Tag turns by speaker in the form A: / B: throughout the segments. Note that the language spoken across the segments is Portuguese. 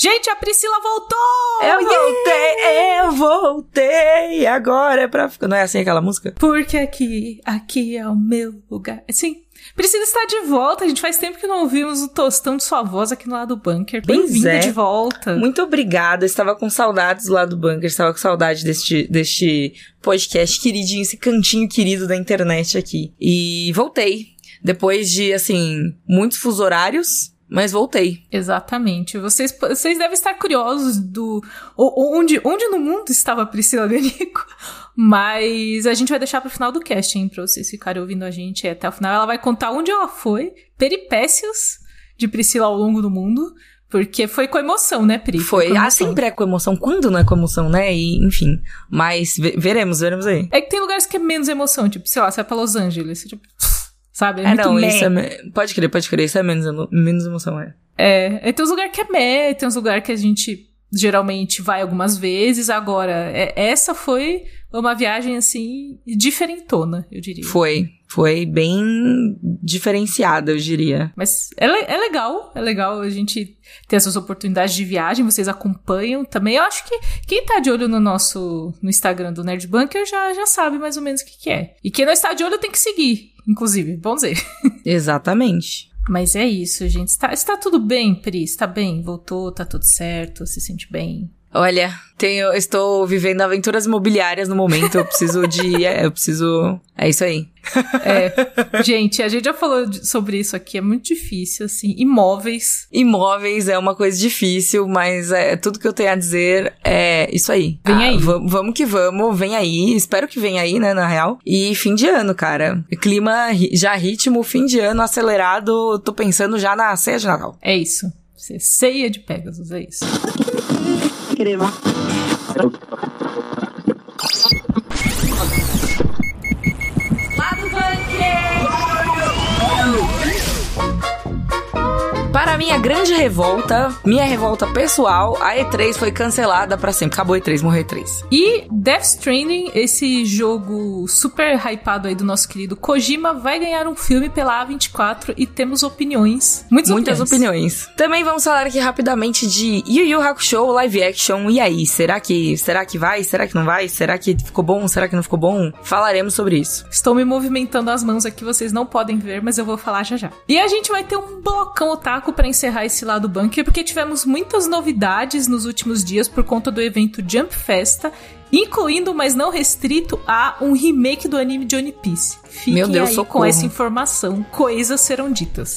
A: Gente, a Priscila voltou!
B: Eu voltei, eu voltei, agora é pra... Não é assim aquela música?
A: Porque aqui, aqui é o meu lugar. Sim, Priscila está de volta. A gente faz tempo que não ouvimos o tostão de sua voz aqui no lado do bunker. Bem-vinda é. de volta.
B: Muito obrigada. estava com saudades do lado do bunker. Estava com saudade deste, deste podcast queridinho, esse cantinho querido da internet aqui. E voltei. Depois de, assim, muitos fuso horários. Mas voltei.
A: Exatamente. Vocês, vocês devem estar curiosos do onde, onde no mundo estava a Priscila Ganico. Mas a gente vai deixar pro final do casting pra vocês ficarem ouvindo a gente até o final. Ela vai contar onde ela foi, peripécias de Priscila ao longo do mundo. Porque foi com emoção, né, Pri?
B: Foi. Ah, sempre é com emoção. Quando não é com emoção, né? E, enfim. Mas veremos, veremos aí.
A: É que tem lugares que é menos emoção. Tipo, sei lá, você vai pra Los Angeles. Tipo, sabe? É,
B: é não, meh. isso é... Pode crer, pode crer. Isso é menos, menos emoção, é.
A: É. Tem uns lugares que é meh, tem uns lugares que a gente geralmente vai algumas vezes. Agora, é, essa foi uma viagem assim diferentona, eu diria.
B: Foi, foi bem diferenciada, eu diria.
A: Mas é, é legal, é legal a gente ter essas oportunidades de viagem, vocês acompanham também. Eu acho que quem tá de olho no nosso no Instagram do Nerd Bunker já, já sabe mais ou menos o que, que é. E quem não está de olho tem que seguir, inclusive, vamos dizer.
B: Exatamente.
A: Mas é isso, gente. Está, está tudo bem, Pri? Está bem? Voltou? Tá tudo certo? Se sente bem?
B: Olha, tenho, estou vivendo aventuras imobiliárias no momento. Eu preciso de. É, eu preciso. É isso aí.
A: É. Gente, a gente já falou sobre isso aqui. É muito difícil, assim. Imóveis.
B: Imóveis é uma coisa difícil, mas é tudo que eu tenho a dizer é isso aí.
A: Vem aí.
B: Ah, vamos que vamos, vem aí. Espero que venha aí, né, na real. E fim de ano, cara. Clima já ritmo, fim de ano acelerado. Tô pensando já na ceia de Natal.
A: É isso. Ceia de Pegasus, é isso
C: crema.
B: Para minha grande revolta, minha revolta pessoal, a E3 foi cancelada para sempre. Acabou a E3, morreu a E3.
A: E Death Stranding, esse jogo super hypado aí do nosso querido Kojima, vai ganhar um filme pela A24 e temos opiniões. Muitas,
B: Muitas opiniões. opiniões. Também vamos falar aqui rapidamente de Yu Yu Hakusho live action. E aí, será que será que vai? Será que não vai? Será que ficou bom? Será que não ficou bom? Falaremos sobre isso.
A: Estou me movimentando as mãos aqui, vocês não podem ver, mas eu vou falar já já. E a gente vai ter um blocão otaku para encerrar esse lado bunker, porque tivemos muitas novidades nos últimos dias por conta do evento Jump Festa, incluindo, mas não restrito, a um remake do anime de One Piece. Fiquem Meu Deus, aí socorro. com essa informação, coisas serão ditas.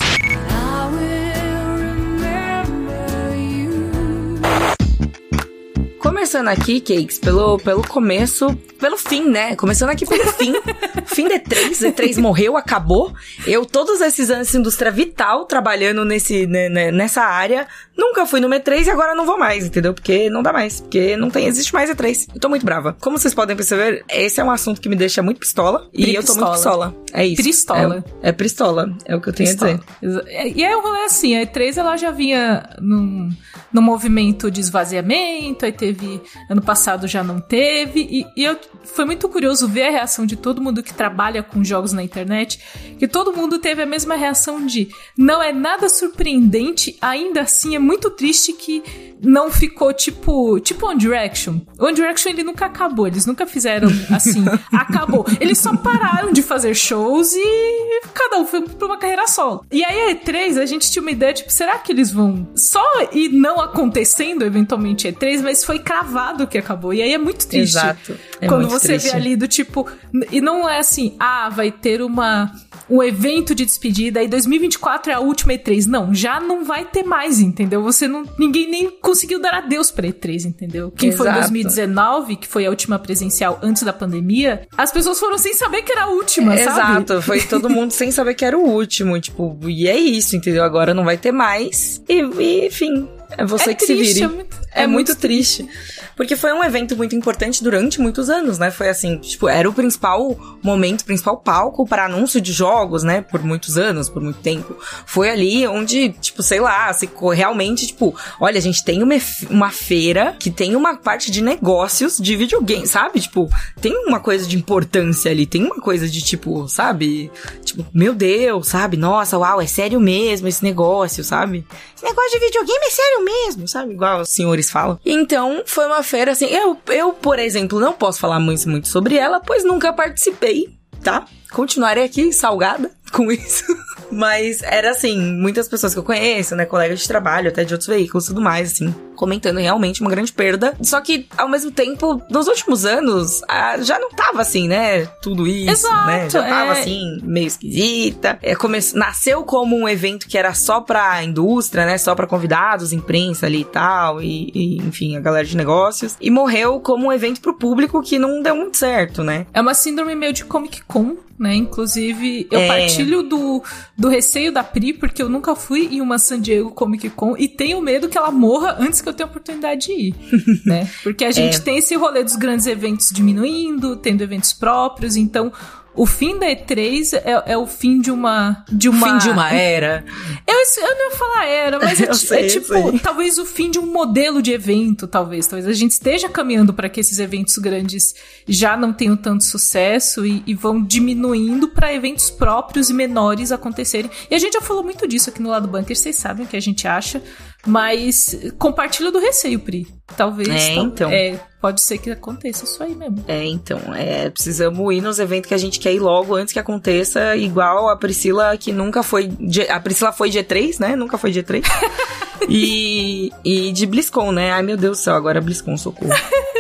B: Começando aqui, Cakes, pelo, pelo começo, pelo fim, né? Começando aqui pelo fim. fim de E3, E3 morreu, acabou. Eu, todos esses anos indústria vital, trabalhando nesse, né, né, nessa área, nunca fui no E3 e agora não vou mais, entendeu? Porque não dá mais. Porque não tem, existe mais E3. Eu tô muito brava. Como vocês podem perceber, esse é um assunto que me deixa muito pistola. E eu tô muito pistola. É isso.
A: Pistola.
B: É, é pistola. É o que eu tenho pistola. a
A: dizer. E é o rolê assim, a E3 ela já vinha num, num movimento de esvaziamento, aí teve. Ano passado já não teve. E, e eu foi muito curioso ver a reação de todo mundo que trabalha com jogos na internet, que todo mundo teve a mesma reação de não é nada surpreendente, ainda assim é muito triste que não ficou tipo, tipo One Direction. One Direction ele nunca acabou, eles nunca fizeram assim, acabou. Eles só pararam de fazer shows e cada um foi pra uma carreira solo. E aí a E3, a gente tinha uma ideia, tipo, será que eles vão só ir não acontecendo eventualmente E3, mas foi cravado que acabou. E aí é muito triste.
B: Exato. É
A: quando você triste. vê ali do tipo, e não é assim, ah, vai ter uma um evento de despedida e 2024 é a última E3. Não, já não vai ter mais, entendeu? Você não. Ninguém nem conseguiu dar adeus pra E3, entendeu? Quem Exato. foi em 2019, que foi a última presencial antes da pandemia, as pessoas foram sem saber que era a última,
B: é,
A: sabe?
B: Exato, foi todo mundo sem saber que era o último. Tipo, e é isso, entendeu? Agora não vai ter mais. E, e enfim, é você
A: é
B: que
A: triste,
B: se vire.
A: É muito,
B: é, é muito, muito triste. Porque foi um evento muito importante durante muitos anos, né? Foi assim, tipo, era o principal momento, principal palco para anúncio de jogos, né? Por muitos anos, por muito tempo. Foi ali onde, tipo, sei lá, se realmente, tipo, olha, a gente tem uma, uma feira que tem uma parte de negócios de videogame, sabe? Tipo, tem uma coisa de importância ali, tem uma coisa de tipo, sabe? Tipo, meu Deus, sabe? Nossa, uau, é sério mesmo esse negócio, sabe? Esse negócio de videogame é sério mesmo, sabe? Igual os senhores falam. Então, foi uma feira assim. Eu, eu por exemplo, não posso falar muito, muito sobre ela, pois nunca participei, tá? Continuarei aqui salgada com isso. Mas era assim, muitas pessoas que eu conheço, né, colegas de trabalho, até de outros veículos e tudo mais, assim, comentando realmente uma grande perda. Só que, ao mesmo tempo, nos últimos anos, já não tava assim, né, tudo isso, né, Exato, né? Já tava é... assim, meio esquisita. É, come... Nasceu como um evento que era só pra indústria, né, só pra convidados, imprensa ali e tal, e, e enfim, a galera de negócios. E morreu como um evento pro público que não deu muito certo, né?
A: É uma síndrome meio de Comic Con, né? Inclusive, eu é. Partilho do, do receio da Pri, porque eu nunca fui em uma San Diego Comic Con e tenho medo que ela morra antes que eu tenha oportunidade de ir, né? Porque a gente é. tem esse rolê dos grandes eventos diminuindo, tendo eventos próprios, então o fim da E3 é, é, o fim de uma. De uma...
B: Fim de uma era.
A: Eu, eu não ia falar era, mas é, sei, é tipo, talvez o fim de um modelo de evento, talvez. Talvez a gente esteja caminhando para que esses eventos grandes já não tenham tanto sucesso e, e vão diminuindo para eventos próprios e menores acontecerem. E a gente já falou muito disso aqui no lado bunker, vocês sabem o que a gente acha. Mas compartilha do receio, Pri. Talvez. É, então. É, pode ser que aconteça isso aí mesmo.
B: É, então. É, precisamos ir nos eventos que a gente quer ir logo antes que aconteça, igual a Priscila, que nunca foi. A Priscila foi G3, né? Nunca foi G3. e, e de BlizzCon, né? Ai, meu Deus do céu, agora é BlizzCon, socorro.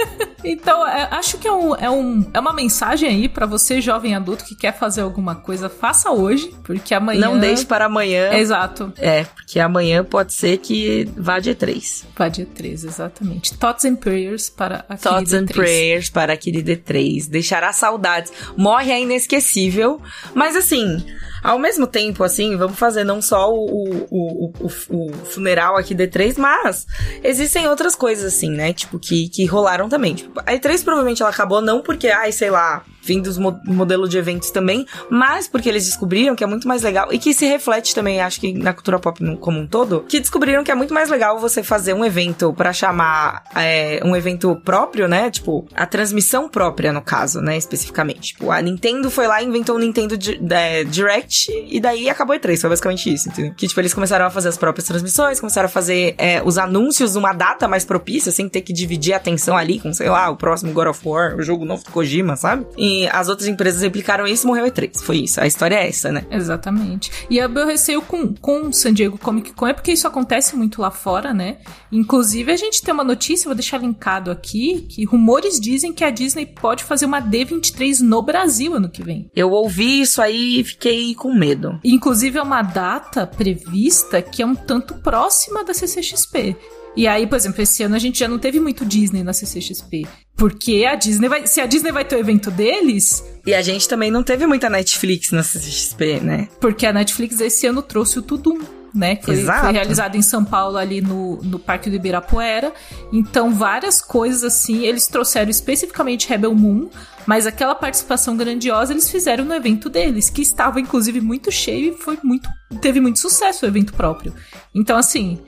A: Então, é, acho que é, um, é, um, é uma mensagem aí para você, jovem adulto, que quer fazer alguma coisa, faça hoje, porque amanhã.
B: Não deixe para amanhã.
A: Exato.
B: É, porque amanhã pode ser que vá dia 3.
A: Vá dia 3, exatamente. Thoughts and prayers para aquele
B: Thoughts and prayers para aquele D3. Deixará saudades. Morre é inesquecível, mas assim. Ao mesmo tempo, assim, vamos fazer não só o, o, o, o, funeral aqui D3, mas existem outras coisas, assim, né? Tipo, que, que rolaram também. Tipo, a E3 provavelmente ela acabou não porque, ai, sei lá, fim dos mo modelo de eventos também, mas porque eles descobriram que é muito mais legal e que se reflete também, acho que na cultura pop como um todo, que descobriram que é muito mais legal você fazer um evento para chamar é, um evento próprio, né? Tipo, a transmissão própria, no caso, né? Especificamente. Tipo, a Nintendo foi lá e inventou o Nintendo é, Direct e daí acabou E3. Foi basicamente isso, entendeu? Que, tipo, eles começaram a fazer as próprias transmissões, começaram a fazer é, os anúncios numa data mais propícia, sem ter que dividir a atenção ali com, sei lá, o próximo God of War, o jogo novo do Kojima, sabe? E as outras empresas replicaram isso e morreu E3. Foi isso. A história é essa, né?
A: Exatamente. E o meu receio com, com o San Diego Comic Con é porque isso acontece muito lá fora, né? Inclusive, a gente tem uma notícia, vou deixar linkado aqui, que rumores dizem que a Disney pode fazer uma D23 no Brasil ano que vem.
B: Eu ouvi isso aí e fiquei com medo.
A: Inclusive, é uma data prevista que é um tanto próxima da CCXP. E aí, por exemplo, esse ano a gente já não teve muito Disney na CCXP. Porque a Disney vai. Se a Disney vai ter o evento deles.
B: E a gente também não teve muita Netflix na CCXP, né?
A: Porque a Netflix esse ano trouxe o Tudum. Né, que foi, foi, realizado em São Paulo, ali no, no Parque do Ibirapuera. Então, várias coisas assim, eles trouxeram especificamente Rebel Moon, mas aquela participação grandiosa eles fizeram no evento deles, que estava inclusive muito cheio e foi muito. teve muito sucesso o evento próprio. Então, assim,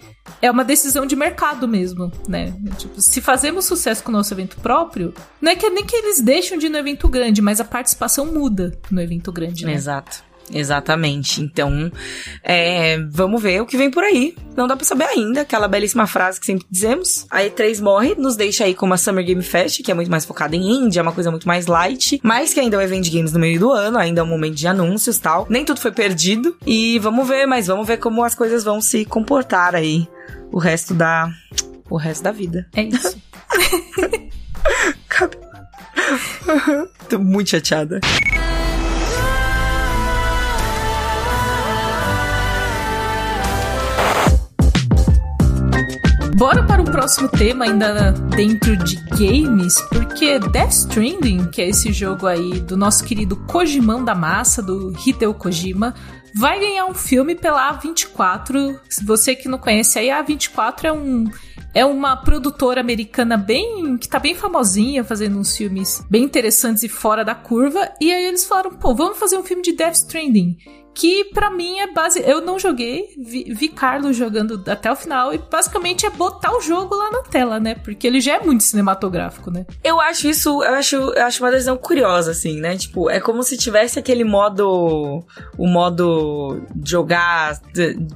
A: é uma decisão de mercado mesmo, né? Tipo, se fazemos sucesso com o nosso evento próprio, não é que nem que eles deixam de ir no evento grande, mas a participação muda no evento grande, né?
B: Exato. Exatamente. Então, é, vamos ver o que vem por aí. Não dá pra saber ainda. Aquela belíssima frase que sempre dizemos. A E3 morre, nos deixa aí com uma Summer Game Fest, que é muito mais focada em indie, é uma coisa muito mais light, mas que ainda é um evento de games no meio do ano, ainda é um momento de anúncios tal. Nem tudo foi perdido. E vamos ver, mas vamos ver como as coisas vão se comportar aí o resto da. o resto da vida.
A: É isso.
B: Tô muito chateada.
A: Bora para o próximo tema, ainda dentro de games, porque Death Stranding, que é esse jogo aí do nosso querido Kojimão da Massa, do Hideo Kojima, vai ganhar um filme pela A24. Se você que não conhece aí, a A24 é um é uma produtora americana bem. que tá bem famosinha, fazendo uns filmes bem interessantes e fora da curva. E aí eles falaram, pô, vamos fazer um filme de Death Stranding que para mim é base. Eu não joguei, vi, vi, Carlos jogando até o final e basicamente é botar o jogo lá na tela, né? Porque ele já é muito cinematográfico, né?
B: Eu acho isso, eu acho, eu acho uma decisão curiosa, assim, né? Tipo, é como se tivesse aquele modo, o modo jogar,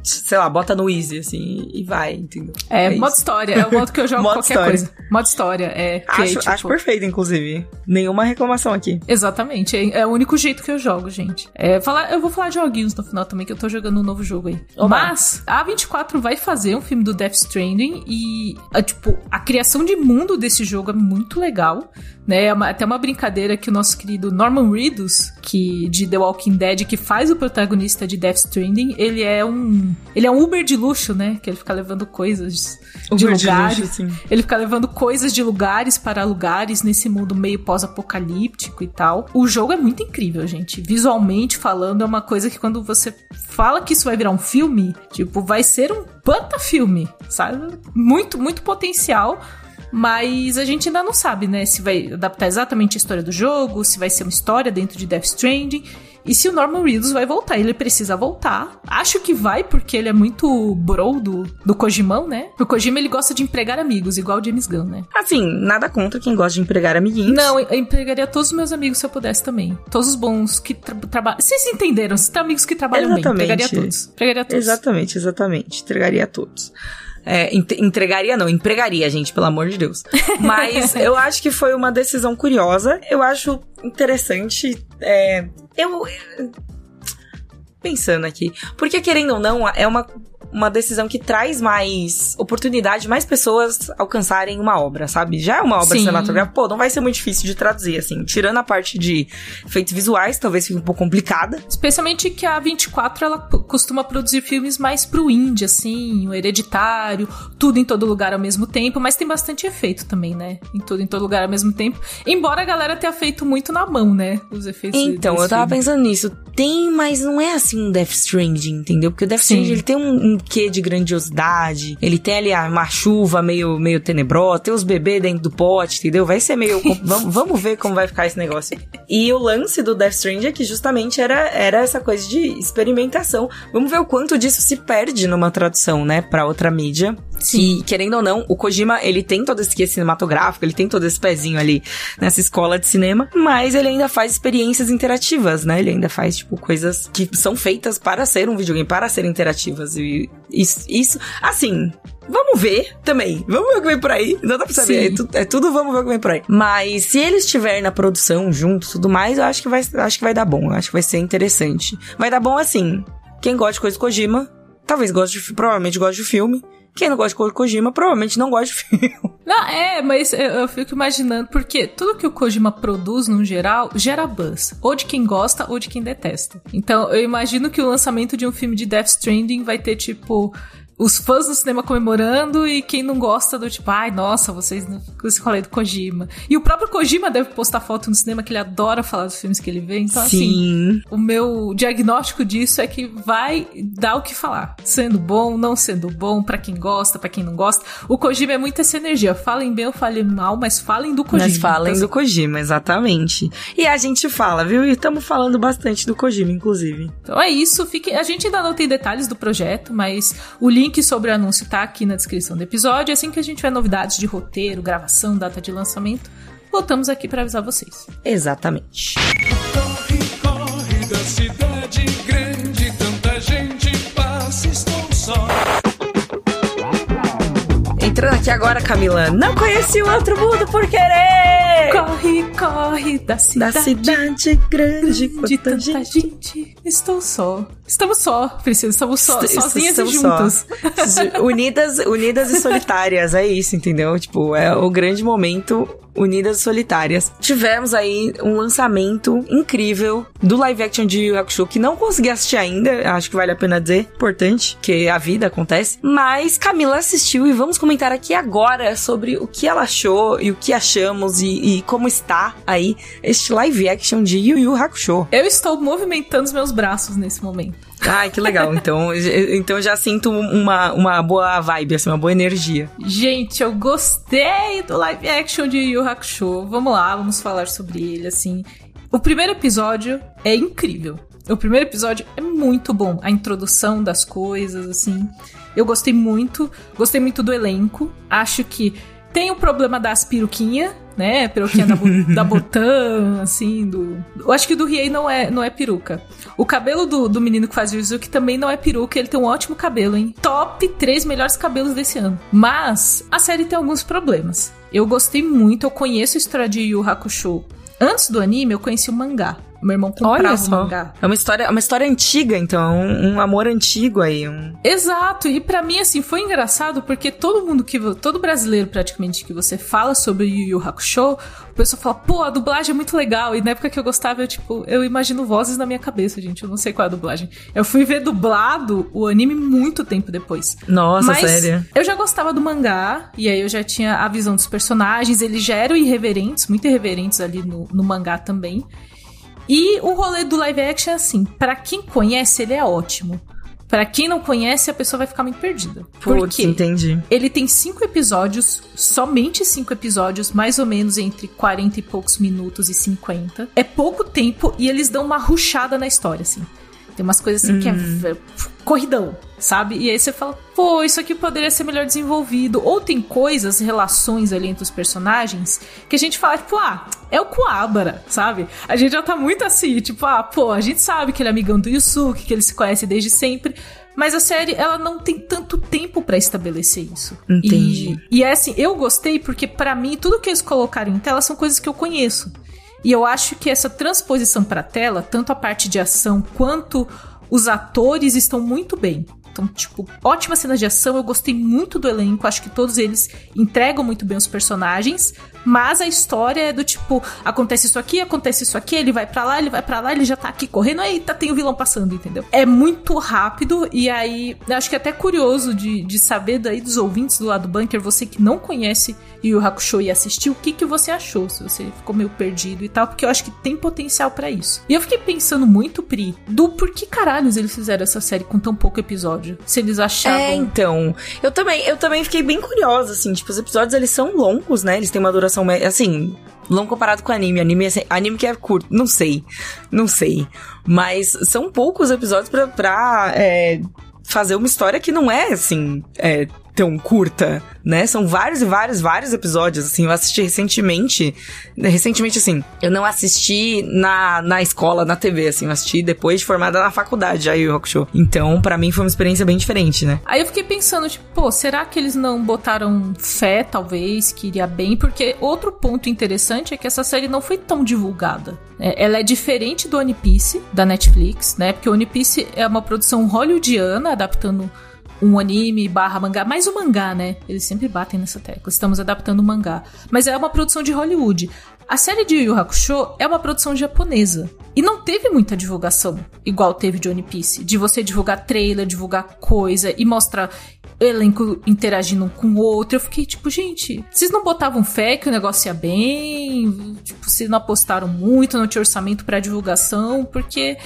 B: sei lá, bota no easy, assim, e vai, entendeu?
A: É, é modo história, é o modo que eu jogo qualquer história. coisa. Modo história, é.
B: Acho, tipo... perfeito, inclusive. Nenhuma reclamação aqui.
A: Exatamente, é, é, o único jeito que eu jogo, gente. É, falar, eu vou falar de joguinhos no final também, que eu tô jogando um novo jogo aí. Oba. Mas a 24 vai fazer um filme do Death Stranding e, a, tipo, a criação de mundo desse jogo é muito legal né? É uma, até uma brincadeira que o nosso querido Norman Reedus, que de The Walking Dead, que faz o protagonista de Death Stranding, ele é um ele é um Uber de luxo, né? Que ele fica levando coisas de Uber lugares. De luxo, sim. Ele fica levando coisas de lugares para lugares nesse mundo meio pós-apocalíptico e tal. O jogo é muito incrível, gente. Visualmente falando, é uma coisa que quando você fala que isso vai virar um filme, tipo, vai ser um puta filme, sabe? Muito, muito potencial. Mas a gente ainda não sabe, né? Se vai adaptar exatamente a história do jogo, se vai ser uma história dentro de Death Stranding. E se o Norman Reedus vai voltar, ele precisa voltar. Acho que vai, porque ele é muito bro do, do Kojimão, né? O Kojima, ele gosta de empregar amigos, igual o James Gunn, né?
B: Assim, nada contra quem gosta de empregar amiguinhos.
A: Não, eu empregaria todos os meus amigos se eu pudesse também. Todos os bons que tra trabalham. Vocês entenderam? Se tem amigos que trabalham exatamente. bem, empregaria todos. Empregaria todos.
B: Exatamente, exatamente. Entregaria todos. É, entregaria não, empregaria, gente, pelo amor de Deus. Mas eu acho que foi uma decisão curiosa. Eu acho interessante. É, eu. Pensando aqui. Porque, querendo ou não, é uma uma decisão que traz mais oportunidade, mais pessoas alcançarem uma obra, sabe? Já é uma obra Sim. cinematográfica, pô, não vai ser muito difícil de traduzir, assim. Tirando a parte de efeitos visuais, talvez fique um pouco complicada.
A: Especialmente que a 24, ela costuma produzir filmes mais pro indie, assim, o hereditário, tudo em todo lugar ao mesmo tempo, mas tem bastante efeito também, né? Em tudo em todo lugar ao mesmo tempo. Embora a galera tenha feito muito na mão, né? Os efeitos
B: Então, eu tava filme. pensando nisso. Tem, mas não é assim um Death Stranding, entendeu? Porque o Death Stranding, ele tem um, um quê de grandiosidade. Ele tem ali uma chuva meio, meio tenebrosa, tem os bebês dentro do pote, entendeu? Vai ser meio. vamos, vamos ver como vai ficar esse negócio. E o lance do Death Stranding é que justamente era, era essa coisa de experimentação. Vamos ver o quanto disso se perde numa tradução, né, pra outra mídia. Sim. E, querendo ou não, o Kojima, ele tem todo esse quê cinematográfico, ele tem todo esse pezinho ali nessa escola de cinema, mas ele ainda faz experiências interativas, né? Ele ainda faz, tipo, coisas que são feitas para ser um videogame, para ser interativas. E isso, isso assim, Vamos ver também. Vamos ver o que vem por aí. Não dá pra saber. É, tu, é, tudo, vamos ver o que vem por aí. Mas se ele estiver na produção junto tudo mais, eu acho que vai, acho que vai dar bom. Eu acho que vai ser interessante. Vai dar bom assim. Quem gosta de coisa Kojima, talvez goste de, provavelmente goste de filme. Quem não gosta de Kojima provavelmente não gosta de filme.
A: Não, é, mas eu, eu, fico imaginando, porque tudo que o Kojima produz, no geral, gera buzz. Ou de quem gosta, ou de quem detesta. Então, eu imagino que o lançamento de um filme de Death Stranding vai ter, tipo, os fãs do cinema comemorando e quem não gosta do tipo, ai, nossa, vocês não esse rolê do Kojima. E o próprio Kojima deve postar foto no cinema que ele adora falar dos filmes que ele vê. Então, assim, Sim. assim, o meu diagnóstico disso é que vai dar o que falar. Sendo bom, não sendo bom, para quem gosta, para quem não gosta. O Kojima é muito essa energia. Falem bem ou falem mal, mas falem do Kojima.
B: Mas falem então, do Kojima, exatamente. E a gente fala, viu? E estamos falando bastante do Kojima, inclusive.
A: Então é isso. Fique... A gente ainda não tem detalhes do projeto, mas o link link sobre o anúncio tá aqui na descrição do episódio. Assim que a gente tiver novidades de roteiro, gravação, data de lançamento, voltamos aqui para avisar vocês.
B: Exatamente.
D: Corre, corre da cidade grande, tanta gente passa, estou só.
B: Entrando aqui agora, Camila. Não conheci o outro mundo por querer!
A: Corre, corre da cidade,
B: da cidade grande,
A: de tanta gente. gente. Estou só. Estamos só, Priscila. Estamos só, Est sozinhas estamos e juntas.
B: Só. unidas, unidas e solitárias. É isso, entendeu? Tipo, é o grande momento Unidas e Solitárias. Tivemos aí um lançamento incrível do live action de Yu Hakusho que não consegui assistir ainda, acho que vale a pena dizer, importante, que a vida acontece. Mas Camila assistiu e vamos comentar aqui agora sobre o que ela achou e o que achamos e, e como está aí este live action de Yu Yu Hakusho.
A: Eu estou movimentando os meus braços nesse momento.
B: Ai, que legal. Então, então já sinto uma, uma boa vibe, assim, uma boa energia.
A: Gente, eu gostei do live action de Yu Hakusho. Vamos lá, vamos falar sobre ele, assim. O primeiro episódio é incrível. O primeiro episódio é muito bom. A introdução das coisas, assim. Eu gostei muito. Gostei muito do elenco. Acho que tem o problema das peruquinhas, né? Peruquinha da, da Botan, assim, do. Eu acho que o do Riei não é, não é peruca. O cabelo do, do menino que faz o Yuzuki também não é peruca, ele tem um ótimo cabelo, hein? Top 3 melhores cabelos desse ano. Mas a série tem alguns problemas. Eu gostei muito, eu conheço a história de Yu Hakusho. Antes do anime, eu conheci o mangá. Meu irmão comprava
B: Olha
A: o mangá.
B: É uma história, é uma história antiga, então, um, um amor antigo aí. Um...
A: Exato, e pra mim, assim, foi engraçado porque todo mundo que. Todo brasileiro, praticamente, que você fala sobre o Yu Yu Hakusho, o pessoal fala, pô, a dublagem é muito legal. E na época que eu gostava, eu, tipo, eu imagino vozes na minha cabeça, gente. Eu não sei qual é a dublagem. Eu fui ver dublado o anime muito tempo depois.
B: Nossa,
A: Mas
B: sério.
A: eu já gostava do mangá, e aí eu já tinha a visão dos personagens, eles já eram irreverentes, muito irreverentes ali no, no mangá também. E o rolê do live action é assim, pra quem conhece, ele é ótimo. Pra quem não conhece, a pessoa vai ficar muito perdida. Por
B: Putz,
A: quê?
B: entendi.
A: Ele tem cinco episódios, somente cinco episódios, mais ou menos entre 40 e poucos minutos e 50. É pouco tempo e eles dão uma ruchada na história, assim. Tem umas coisas assim que é v- corridão, sabe? E aí você fala, pô, isso aqui poderia ser melhor desenvolvido. Ou tem coisas, relações ali entre os personagens, que a gente fala, tipo, ah, é o Kuwabara, sabe? A gente já tá muito assim, tipo, ah, pô, a gente sabe que ele é amigão do Yusuke, que ele se conhece desde sempre. Mas a série, ela não tem tanto tempo pra estabelecer isso.
B: Entendi.
A: E, e é assim, eu gostei porque pra mim, tudo que eles colocaram em tela são coisas que eu conheço. E eu acho que essa transposição pra tela, tanto a parte de ação quanto os atores estão muito bem. Então, tipo, ótimas cenas de ação, eu gostei muito do elenco, acho que todos eles entregam muito bem os personagens, mas a história é do tipo, acontece isso aqui, acontece isso aqui, ele vai pra lá, ele vai pra lá, ele já tá aqui correndo, eita, tem o vilão passando, entendeu? É muito rápido, e aí, acho que é até curioso de, de saber daí dos ouvintes do lado do bunker, você que não conhece Yu Hakusho e assistiu, o que, que você achou, se você ficou meio perdido e tal, porque eu acho que tem potencial pra isso. E eu fiquei pensando muito, Pri, do por que caralhos eles fizeram essa série com tão pouco episódio. Se eles achavam.
B: É, então. Eu também, eu também fiquei bem curiosa, assim. Tipo, os episódios, eles são longos, né? Eles têm uma duração, me- assim... Longo comparado com anime. Anime, é, anime que é curto. Não sei. Não sei. Mas são poucos episódios pra, pra é, fazer uma história que não é, assim... É, tão curta, né? São vários e vários, vários episódios, assim. Eu assisti recentemente... Recentemente, assim... Eu não assisti na, na escola, na TV, assim. Eu assisti depois de formada na faculdade, já Yu Yu Hakusho. Então, pra mim, foi uma experiência bem diferente, né?
A: Aí eu fiquei pensando, tipo, pô, será que eles não botaram fé, talvez, que iria bem? Porque outro ponto interessante é que essa série não foi tão divulgada. É, ela é diferente do One Piece, da Netflix, né? Porque o One Piece é uma produção hollywoodiana, adaptando um anime barra mangá, mais o mangá, né? Eles sempre batem nessa tecla. Estamos adaptando o mangá. Mas é uma produção de Hollywood. A série de Yu Yu Hakusho é uma produção japonesa. E não teve muita divulgação, igual teve de One Piece. De você divulgar trailer, divulgar coisa e mostrar elenco interagindo um com o outro. Eu fiquei tipo, gente, vocês não botavam fé que o negócio ia bem? Tipo, vocês não apostaram muito, não tinha orçamento pra divulgação, porque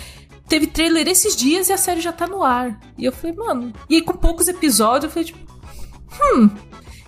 A: teve trailer esses dias e a série já tá no ar. E eu falei, mano. E aí, com poucos episódios, eu falei, tipo, hum.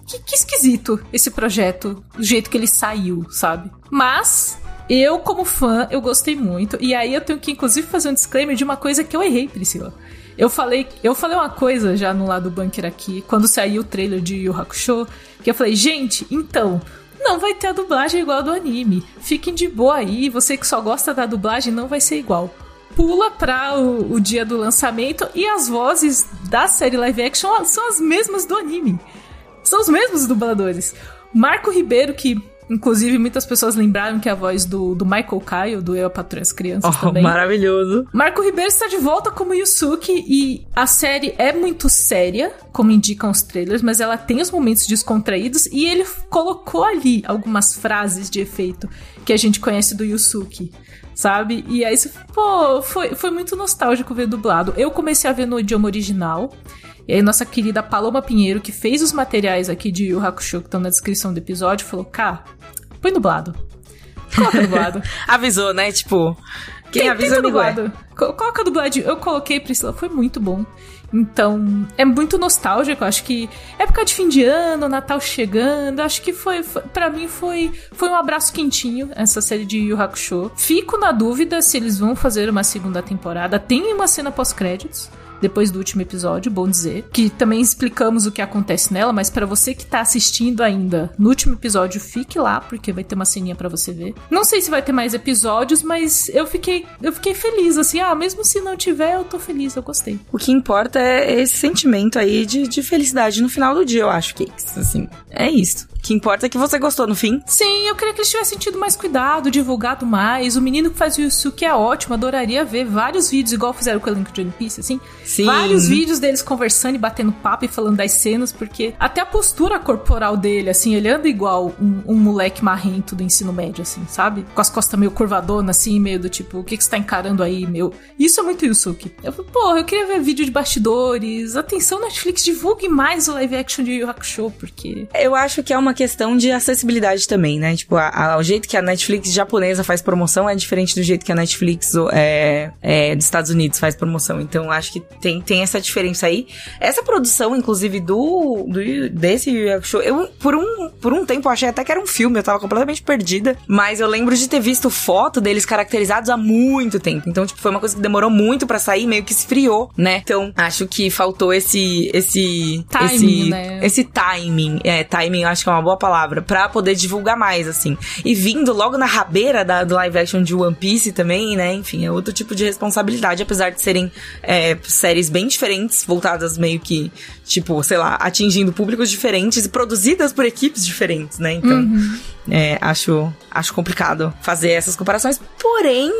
A: Que, que esquisito esse projeto, do jeito que ele saiu, sabe? Mas. Eu, como fã, eu gostei muito. E aí eu tenho que, inclusive, fazer um disclaimer de uma coisa que eu errei, Priscila. Eu falei, eu falei uma coisa já no lado do bunker aqui, quando saiu o trailer de Yu Hakusho, que eu falei, gente, então, não vai ter a dublagem igual a do anime. Fiquem de boa aí, você que só gosta da dublagem não vai ser igual. Pula pra o, o dia do lançamento e as vozes da série live action são as mesmas do anime. São os mesmos dubladores. Marco Ribeiro, que inclusive muitas pessoas lembraram que é a voz do, do Michael Kyle, do Eu, a Patrulha as Crianças
B: Oh,
A: também.
B: maravilhoso.
A: Marco Ribeiro está de volta como Yusuke e a série é muito séria, como indicam os trailers, mas ela tem os momentos descontraídos e ele colocou ali algumas frases de efeito que a gente conhece do Yusuke, sabe? E aí, pô, foi, foi muito nostálgico ver dublado. Eu comecei a ver no idioma original. E aí, nossa querida Paloma Pinheiro, que fez os materiais aqui de Yu Hakusho, que estão na descrição do episódio, falou: Cá, põe dublado. Coloca dublado.
B: Avisou, né? Tipo, Quem avisa,
A: tenta
B: amigo é.
A: dublado. Co- Coloca dubladinho. Eu coloquei, Priscila, foi muito bom. Então, é muito nostálgico. Acho que época de fim de ano, Natal chegando. Acho que foi, foi para mim foi foi um abraço quentinho essa série de Yu Hakusho. Fico na dúvida se eles vão fazer uma segunda temporada. Tem uma cena pós-créditos. Depois do último episódio, bom dizer, que também explicamos o que acontece nela, mas pra você que tá assistindo ainda no último episódio, fique lá porque vai ter uma ceninha pra você ver. Não sei se vai ter mais episódios, mas eu fiquei eu fiquei feliz assim, ah, mesmo se não tiver, eu tô feliz, eu gostei.
B: O que importa é esse sentimento aí de, de felicidade no final do dia, eu acho isso, assim. É isso. O que importa é que você gostou no fim.
A: Sim, eu queria que eles tivessem tido mais cuidado, divulgado mais. O menino que faz o Yusuke é ótimo, adoraria ver vários vídeos, igual fizeram com o elenco de One Piece, assim.
B: Sim.
A: Vários vídeos deles conversando e batendo papo e falando das cenas, porque até a postura corporal dele, assim, ele anda igual um, um moleque marrento do ensino médio, assim, sabe? Com as costas meio curvadonas, assim, meio do tipo, o que, que você tá encarando aí, meu? Isso é muito Yusuke. Eu falei, porra, eu queria ver vídeo de bastidores. Atenção, Netflix, divulgue mais o live action de Yu Hakusho, porque
B: Eu acho que é uma questão de acessibilidade também, né? Tipo, a- a- o jeito que a Netflix japonesa faz promoção é diferente do jeito que a Netflix é, é, dos Estados Unidos faz promoção. Então, acho que tem, tem essa diferença aí. Essa produção, inclusive, do, do desse Hakusho, eu, por um, por um tempo, achei até que era um filme, eu tava completamente perdida. Mas eu lembro de ter visto foto deles caracterizados há muito tempo. Então, tipo, foi uma coisa que demorou muito pra sair, meio que esfriou, né? Então, acho que faltou esse. esse.
A: Timing,
B: esse,
A: né?
B: esse timing, é, timing eu acho que é uma boa palavra, pra poder divulgar mais, assim. E vindo logo na rabeira da, do live action de One Piece também, né? Enfim, é outro tipo de responsabilidade, apesar de serem é, séries bem diferentes, voltadas meio que, tipo, sei lá, atingindo públicos diferentes e produzidas por equipes diferentes, né? Então, é, acho, acho complicado fazer essas comparações. Porém,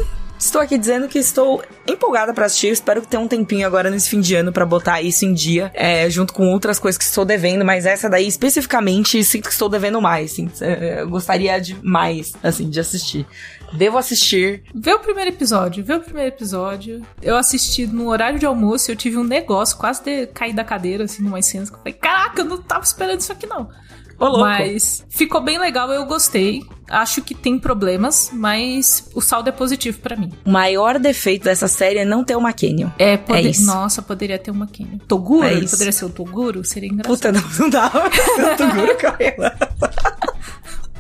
B: Estou aqui dizendo que estou empolgada pra assistir. Espero que tenha um tempinho agora nesse fim de ano pra botar isso em dia, é, junto com outras coisas que estou devendo, mas essa daí especificamente sinto que estou devendo mais. Assim, eu gostaria de mais, assim, de assistir. Devo assistir.
A: Vê o primeiro episódio, vê o primeiro episódio. Eu assisti no horário de almoço eu tive um negócio, quase de cair da cadeira, assim, numas cenas que eu falei, caraca, eu não tava esperando isso aqui, não.
B: Ô, louco.
A: Mas ficou bem legal, eu gostei. Acho que tem problemas, mas o saldo é positivo pra mim.
B: O maior defeito dessa série é não ter uma Canyon.
A: É, pode...
B: É isso.
A: Nossa, poderia ter uma Kenny. Toguro?
B: É
A: poderia ser o Toguro? Seria engraçado.
B: Puta, não, não dá. Com ela.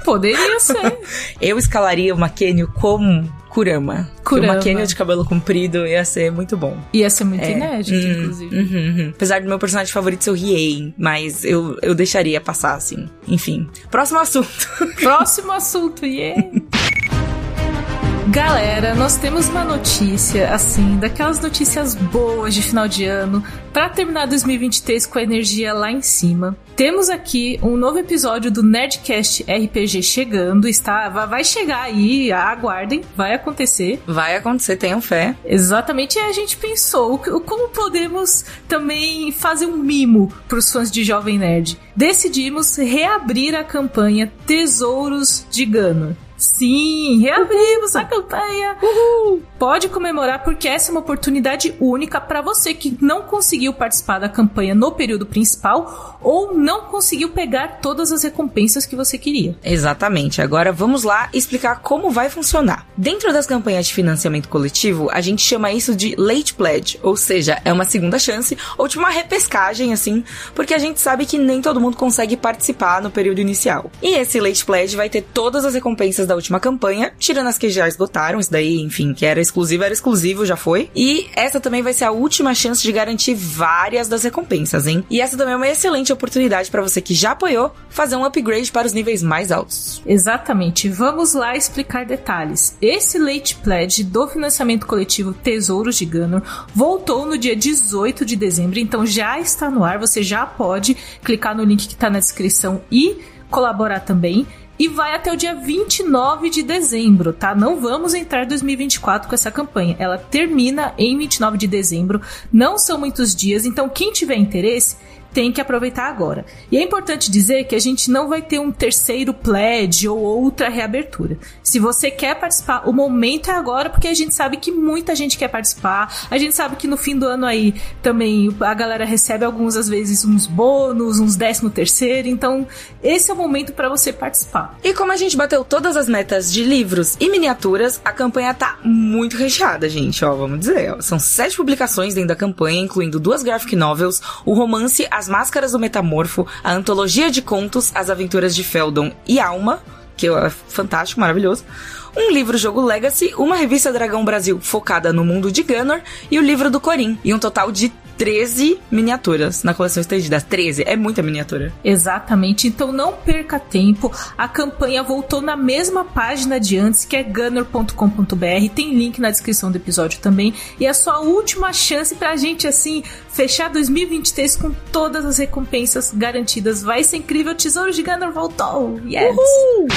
A: Poderia ser.
B: Eu escalaria uma Canyon como Kurama.
A: Kurama.
B: Uma Canyon de cabelo comprido ia ser muito bom.
A: Ia ser muito
B: É.
A: inédito,
B: Hum,
A: inclusive.
B: uhum, uhum. Apesar do meu personagem favorito ser o Riei, mas eu, eu deixaria passar, assim. Enfim. Próximo assunto.
A: Próximo assunto, yeah! Galera, nós temos uma notícia, assim, daquelas notícias boas de final de ano, pra terminar 2023 com a energia lá em cima. Temos aqui um novo episódio do Nerdcast RPG chegando, está, vai chegar aí, aguardem, vai acontecer.
B: Vai acontecer, tenham fé.
A: Exatamente, e a gente pensou como podemos também fazer um mimo para os fãs de Jovem Nerd. Decidimos reabrir a campanha Tesouros de Gano. Sim, reabrimos a campanha. Pode comemorar porque essa é uma oportunidade única para você que não conseguiu participar da campanha no período principal ou não conseguiu pegar todas as recompensas que você queria.
B: Exatamente. Agora vamos lá explicar como vai funcionar. Dentro das campanhas de financiamento coletivo, a gente chama isso de late pledge, ou seja, é uma segunda chance ou tipo uma repescagem assim, porque a gente sabe que nem todo mundo consegue participar no período inicial. E esse late pledge vai ter todas as recompensas da última campanha, tirando as que já esgotaram, isso daí, enfim, que era exclusivo, era exclusivo, já foi. E essa também vai ser a última chance de garantir várias das recompensas, hein? E essa também é uma excelente oportunidade para você que já apoiou fazer um upgrade para os níveis mais altos.
A: Exatamente. Vamos lá explicar detalhes. Esse late pledge do financiamento coletivo Tesouros de Gunner voltou no dia 18 de dezembro, então já está no ar. Você já pode clicar no link que está na descrição e colaborar também. E vai até o dia 29 de dezembro, tá? Não vamos entrar em 2024 com essa campanha. Ela termina em 29 de dezembro. Não são muitos dias, então quem tiver interesse, tem que aproveitar agora. E é importante dizer que a gente não vai ter um terceiro pledge ou outra reabertura. Se você quer participar, o momento é agora, porque a gente sabe que muita gente quer participar. A gente sabe que no fim do ano aí também a galera recebe alguns, às vezes, uns bônus, uns décimo terceiro. Então, esse é o momento para você participar.
B: E como a gente bateu todas as metas de livros e miniaturas, a campanha tá muito recheada, gente. Ó, vamos dizer, ó, são sete publicações dentro da campanha, incluindo duas graphic novels, o romance As Máscaras do Metamorfo, a antologia de contos As Aventuras de Feldon e Alma, que é fantástico, maravilhoso. Um livro-jogo Legacy, uma revista Dragão Brasil focada no mundo de Gunnor e o livro do Corim. E um total de 13 miniaturas na coleção estendida. 13, é muita miniatura.
A: Exatamente, então não perca tempo. A campanha voltou na mesma página de antes, que é gunner.com.br. Tem link na descrição do episódio também. E é a sua última chance pra gente, assim, fechar 2023 com todas as recompensas garantidas. Vai ser incrível, o Tesouro de Gunner voltou! Yes!
B: Uhul!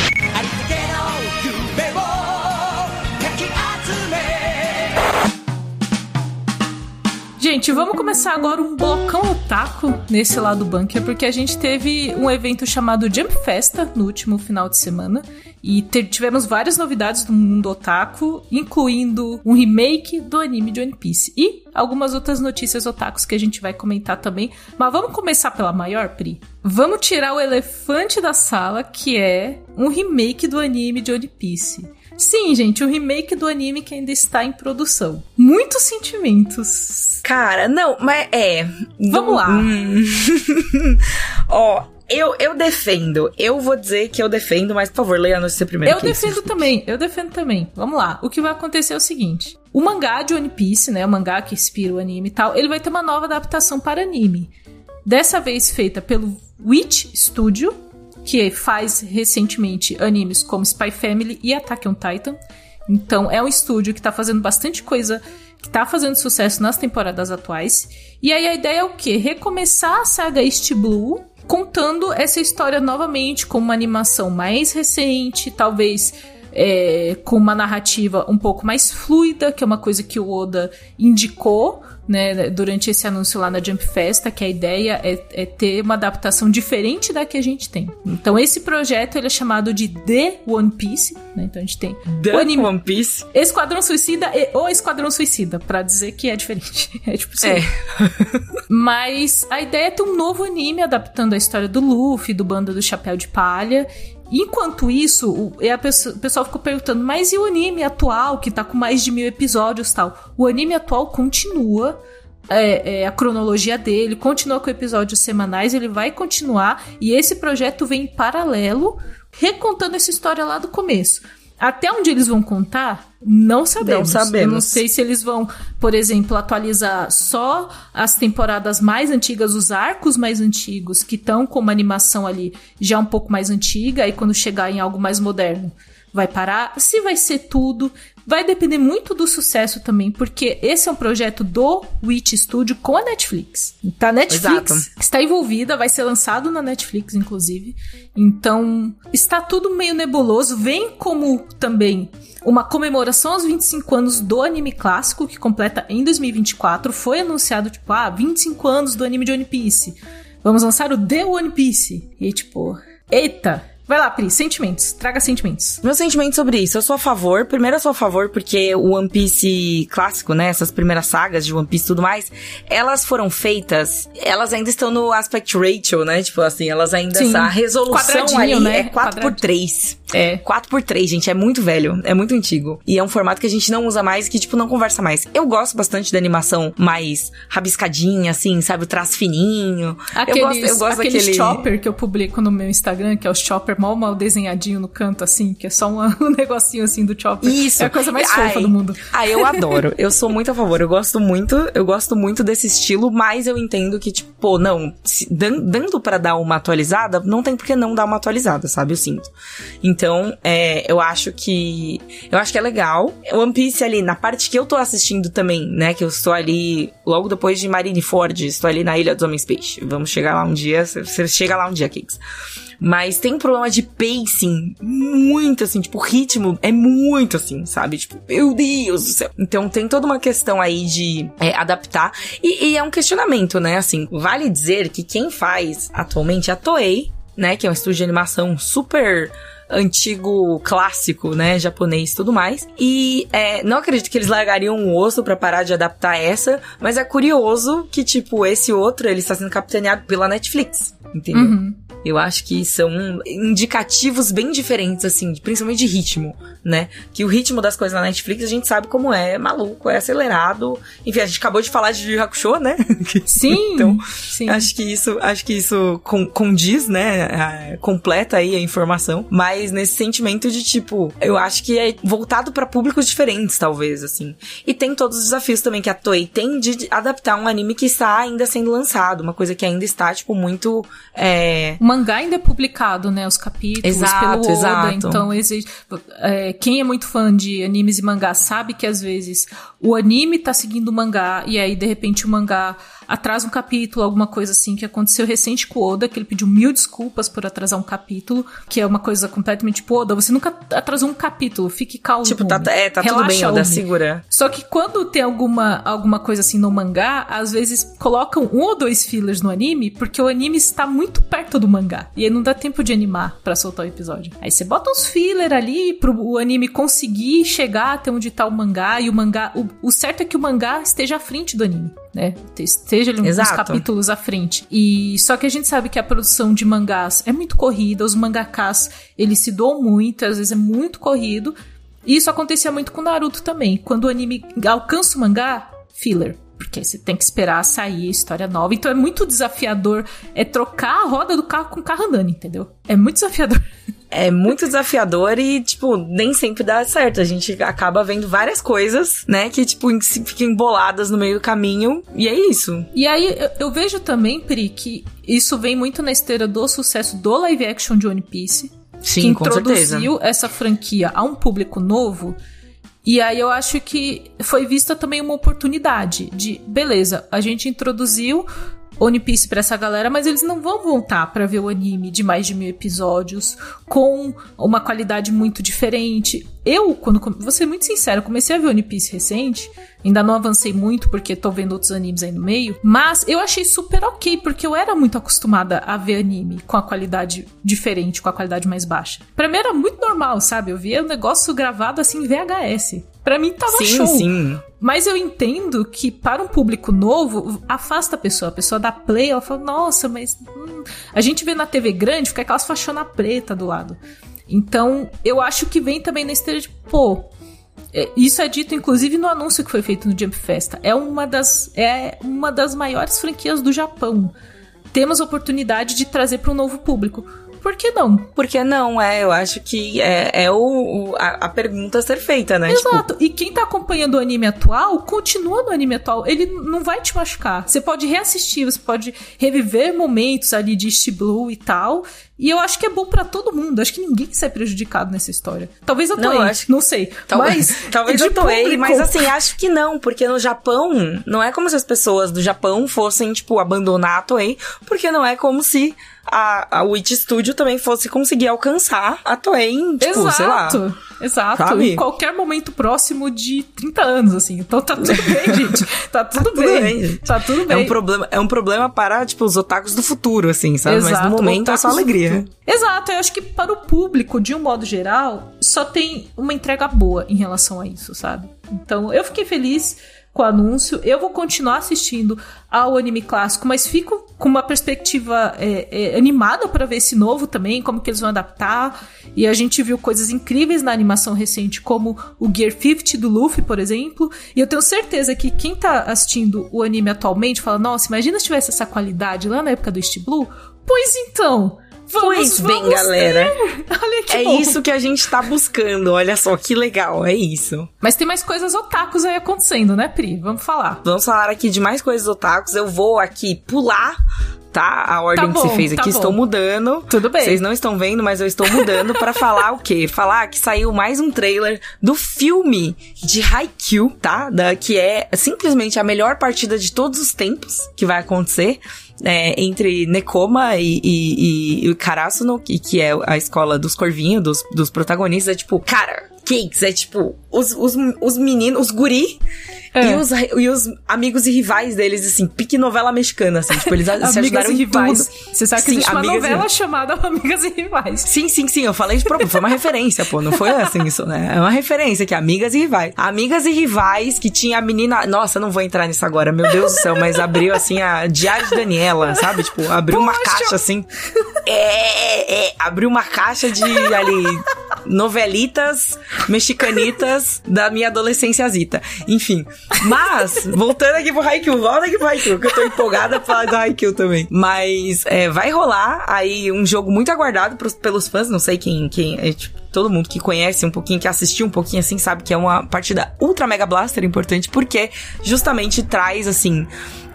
A: Gente, vamos começar agora um blocão otaku nesse lado do bunker, porque a gente teve um evento chamado Jump Festa no último final de semana. E tivemos várias novidades do mundo otaku, incluindo um remake do anime de One Piece. E algumas outras notícias otakus que a gente vai comentar também. Mas vamos começar pela maior, Pri? Vamos tirar o elefante da sala, que é um remake do anime de One Piece. Sim, gente, o remake do anime que ainda está em produção. Muitos sentimentos.
B: Cara, não, mas é.
A: Vamos lá.
B: Hum. Ó, eu, eu defendo. Eu vou dizer que eu defendo, mas por favor, leia a notícia primeiro.
A: Eu defendo também, eu defendo também. Vamos lá. O que vai acontecer é o seguinte: o mangá de One Piece, né? O mangá que inspira o anime e tal, ele vai ter uma nova adaptação para anime. Dessa vez feita pelo Witch Studio, que faz recentemente animes como Spy Family e Attack on Titan. Então é um estúdio que tá fazendo bastante coisa, que tá fazendo sucesso nas temporadas atuais. E aí a ideia é o quê? Recomeçar a saga East Blue, contando essa história novamente com uma animação mais recente, talvez é, com uma narrativa um pouco mais fluida, que é uma coisa que o Oda indicou né, durante esse anúncio lá na Jump Festa, que a ideia é, é, ter uma adaptação diferente da que a gente tem. Então esse projeto ele é chamado de The One Piece, né? Então a gente tem
B: The anime, One Piece,
A: Esquadrão Suicida e o Esquadrão Suicida, para dizer que é diferente. É tipo assim.
B: É.
A: Mas a ideia é ter um novo anime adaptando a história do Luffy, do bando do Chapéu de Palha Enquanto isso, o, a pessoa, pessoal ficou perguntando, mas e o anime atual, que tá com mais de mil episódios tal? O anime atual continua. É, é, a cronologia dele, continua com episódios semanais, ele vai continuar e esse projeto vem em paralelo, recontando essa história lá do começo. Até onde eles vão contar, não sabemos.
B: Não sabemos.
A: Eu não sei se eles vão, por exemplo, atualizar só as temporadas mais antigas, os arcos mais antigos, que estão com uma animação ali já um pouco mais antiga, e quando chegar em algo mais moderno, vai parar. Se vai ser tudo, vai depender muito do sucesso também, porque esse é um projeto do Witch Studio com a Netflix. Tá, a Netflix
B: Exato.
A: está envolvida, vai ser lançado na Netflix, inclusive. Então, está tudo meio nebuloso. Vem como também uma comemoração aos 25 anos do anime clássico, que completa em 2024. Foi anunciado, tipo, ah, 25 anos do anime de One Piece. Vamos lançar o The One Piece. E tipo, eita, Vai lá, Pri, sentimentos. Traga sentimentos.
B: Meu sentimento sobre isso, eu sou a favor. Primeiro, eu sou a favor porque o One Piece clássico, né? Essas primeiras sagas de One Piece e tudo mais, elas foram feitas, elas ainda estão no aspect ratio, né? Tipo assim, elas ainda.
A: Sim.
B: Essa resolução ali
A: né?
B: é 4 por 3
A: É.
B: 4 por 3 gente, é muito velho, é muito antigo. E é um formato que a gente não usa mais, que, tipo, não conversa mais. Eu gosto bastante da animação mais rabiscadinha, assim, sabe? O traço fininho.
A: Aqueles,
B: eu gosto, eu gosto
A: aqueles
B: daquele...
A: chopper que eu publico no meu Instagram, que é o chopper mal mal desenhadinho no canto, assim, que é só um, um negocinho assim do chopper.
B: Isso.
A: É a coisa mais
B: Ai.
A: fofa do mundo.
B: Ah, eu adoro. Eu sou muito a favor. Eu gosto muito, eu gosto muito desse estilo, mas eu entendo que, tipo, pô, não, se- dan- dando pra dar uma atualizada, não tem por que não dar uma atualizada, sabe? Eu sinto. Então, é, eu acho que. Eu acho que é legal. One Piece ali, na parte que eu tô assistindo também, né? Que eu estou ali logo depois de Marineford, estou ali na Ilha dos Homens Peixe. Vamos chegar lá um dia. Você chega lá um dia, Kicks. Mas tem um problema de pacing muito assim, tipo, o ritmo é muito assim, sabe? Tipo, meu Deus do céu. Então tem toda uma questão aí de é, adaptar. E, e é um questionamento, né? Assim, vale dizer que quem faz atualmente é a Toei, né? Que é um estúdio de animação super antigo clássico, né, japonês e tudo mais. E é, não acredito que eles largariam um osso para parar de adaptar essa, mas é curioso que, tipo, esse outro, ele está sendo capitaneado pela Netflix, entendeu?
A: Uhum.
B: Eu acho que são indicativos bem diferentes, assim, principalmente de ritmo, né? Que o ritmo das coisas na Netflix a gente sabe como é, é maluco, é acelerado. Enfim, a gente acabou de falar de Yu Hakusho, né?
A: Sim.
B: então,
A: sim.
B: acho que isso, acho que isso con- condiz, né? É, completa aí a informação. Mas nesse sentimento de tipo, eu acho que é voltado pra públicos diferentes, talvez, assim. E tem todos os desafios também que a Toei tem de adaptar um anime que está ainda sendo lançado, uma coisa que ainda está, tipo, muito. É,
A: O mangá ainda é publicado, né? Os capítulos
B: Exato,
A: pelo Oda.
B: exato.
A: Então, é, quem é muito fã de animes e mangás sabe que às vezes o anime tá seguindo o mangá e aí, de repente, o mangá atrasa um capítulo, alguma coisa assim, que aconteceu recente com o Oda, que ele pediu mil desculpas por atrasar um capítulo, que é uma coisa completamente, tipo, Oda, você nunca atrasou um capítulo, fique calmo.
B: tipo, tá, é, tá tudo bem, Oda, segura.
A: Só que quando tem alguma, alguma coisa assim no mangá, às vezes colocam um ou dois fillers no anime, porque o anime está muito perto do mangá. E aí não dá tempo de animar pra soltar o episódio. Aí você bota uns filler ali pro o anime conseguir chegar até onde tá o mangá, e o mangá. O, o certo é que o mangá esteja à frente do anime. Né? Esteja ali uns capítulos à frente. E só que a gente sabe que a produção de mangás é muito corrida, os mangakás, eles se doam muito, às vezes é muito corrido. E isso acontecia muito com Naruto também. Quando o anime alcança o mangá, filler. Porque você tem que esperar sair a história nova. Então é muito desafiador é trocar a roda do carro com o carro andando, entendeu? É muito desafiador.
B: É muito desafiador e, tipo, nem sempre dá certo. A gente acaba vendo várias coisas, né, que, tipo, ficam emboladas no meio do caminho. E é isso.
A: E aí eu, eu vejo também, Pri, que isso vem muito na esteira do sucesso do live action de One Piece.
B: Sim,
A: que
B: com certeza.
A: introduziu essa franquia a um público novo. E aí eu acho que foi vista também uma oportunidade de, beleza, a gente introduziu One Piece pra essa galera, mas eles não vão voltar pra ver o anime de mais de mil episódios com uma qualidade muito diferente. Eu, quando vou ser muito sincero, comecei a ver One Piece recente, ainda não avancei muito porque tô vendo outros animes aí no meio, mas eu achei super ok porque eu era muito acostumada a ver anime com a qualidade diferente, com a qualidade mais baixa. Pra mim era muito normal, sabe? Eu via o negócio gravado assim em VHS. Pra mim tava
B: Sim,
A: show.
B: sim.
A: Mas eu entendo que para um público novo, afasta a pessoa. A pessoa dá play, ela fala, nossa, mas. hum." A gente vê na TV grande, fica aquelas faixonas preta do lado. Então, eu acho que vem também na esteira de, pô. é, Isso é dito, inclusive, no anúncio que foi feito no Jump Festa. É uma das, é uma das maiores franquias do Japão. Temos a oportunidade de trazer para um novo público. Por que não?
B: Por que não? É, eu acho que é, é o, o- a, a pergunta a ser feita, né? Tipo,
A: Exato. E quem tá acompanhando o anime atual, continua no anime atual. Ele não vai te machucar. Você pode reassistir, você pode reviver momentos ali de East Blue e tal. E eu acho que é bom pra todo mundo. Acho que ninguém sai prejudicado nessa história. Talvez eu
B: Não,
A: Toei,
B: eu acho-
A: não sei.
B: Talvez,
A: mas
B: talvez
A: de
B: eu toei, mas assim, acho que não, porque no Japão, não é como se as pessoas do Japão fossem, tipo, abandonar a Toei, porque não é como se a, a Witch Studio também fosse conseguir alcançar a Toei em, tipo,
A: Exato,
B: sei lá.
A: Exato.
B: Sabe?
A: Em qualquer momento próximo de 30 anos, assim. Então tá tudo bem, gente. Tá tudo,
B: tudo
A: bem.
B: bem.
A: Tá tudo
B: É
A: bem.
B: um, problema, é um problema para, tipo, os otakus do futuro, assim, sabe? Mas
A: Exato,
B: no momento é só alegria.
A: Exato, eu acho que para o público, de um modo geral, só tem uma entrega boa em relação a isso, sabe? Então, eu fiquei feliz com o anúncio. Eu vou continuar assistindo ao anime clássico, mas fico com uma perspectiva é, é, animada para ver esse novo também, como que eles vão adaptar. E a gente viu coisas incríveis na animação recente, como o Gear 50 do Luffy, por exemplo. E eu tenho certeza que quem tá assistindo o anime atualmente fala: Nossa, imagina se tivesse essa qualidade lá na época do East Blue. Pois então. Vamos,
B: Pois bem,
A: vamos
B: galera.
A: que
B: É
A: bom.
B: isso que a gente tá buscando, olha só que legal, é isso.
A: Mas tem mais coisas otakus aí acontecendo, né, Pri? Vamos falar.
B: Vamos falar aqui de mais coisas otakus. Eu vou aqui pular, tá? A ordem
A: Tá
B: que
A: bom,
B: se fez
A: tá
B: aqui.
A: bom.
B: Estou mudando.
A: Tudo bem.
B: Vocês não estão vendo, mas eu estou mudando pra falar o quê? Falar que saiu mais um trailer do filme de Haikyuu, tá? Da, que é simplesmente a melhor partida de todos os tempos que vai acontecer. É, entre Nekoma e, e, e, Karasuno, que, que é a escola dos corvinhos, dos, dos protagonistas, é tipo, cara, Cakes, é tipo, os, os, os meninos, os guri
A: É.
B: e, os, e os amigos e rivais deles, assim, pique novela mexicana, assim, tipo, eles se ajudaram
A: e
B: em
A: rivais.
B: tudo.
A: Você sabe que
B: Sim,
A: existe uma
B: e
A: novela
B: rivais.
A: chamada Amigas e Rivais.
B: Sim, sim, sim, eu falei de propósito, foi uma referência, pô, não foi assim isso, né? É uma referência que é amigas e rivais. Amigas e rivais que tinha a menina, nossa, eu não vou entrar nisso agora, meu Deus do céu, mas abriu assim a Diário de Daniela, sabe? Tipo, abriu uma
A: Poxa!
B: caixa assim. É, é, abriu uma caixa de ali novelitas mexicanitas da minha adolescênciazita. Enfim, mas voltando aqui pro Haikyuu, volta aqui pro Haikyuu, que eu tô empolgada pra falar do Haikyuu também. Mas é, vai rolar aí um jogo muito aguardado pros- pelos fãs, não sei quem, quem é, tipo, todo mundo que conhece um pouquinho, que assistiu um pouquinho assim, sabe que é uma partida ultra mega blaster importante, porque justamente traz, assim,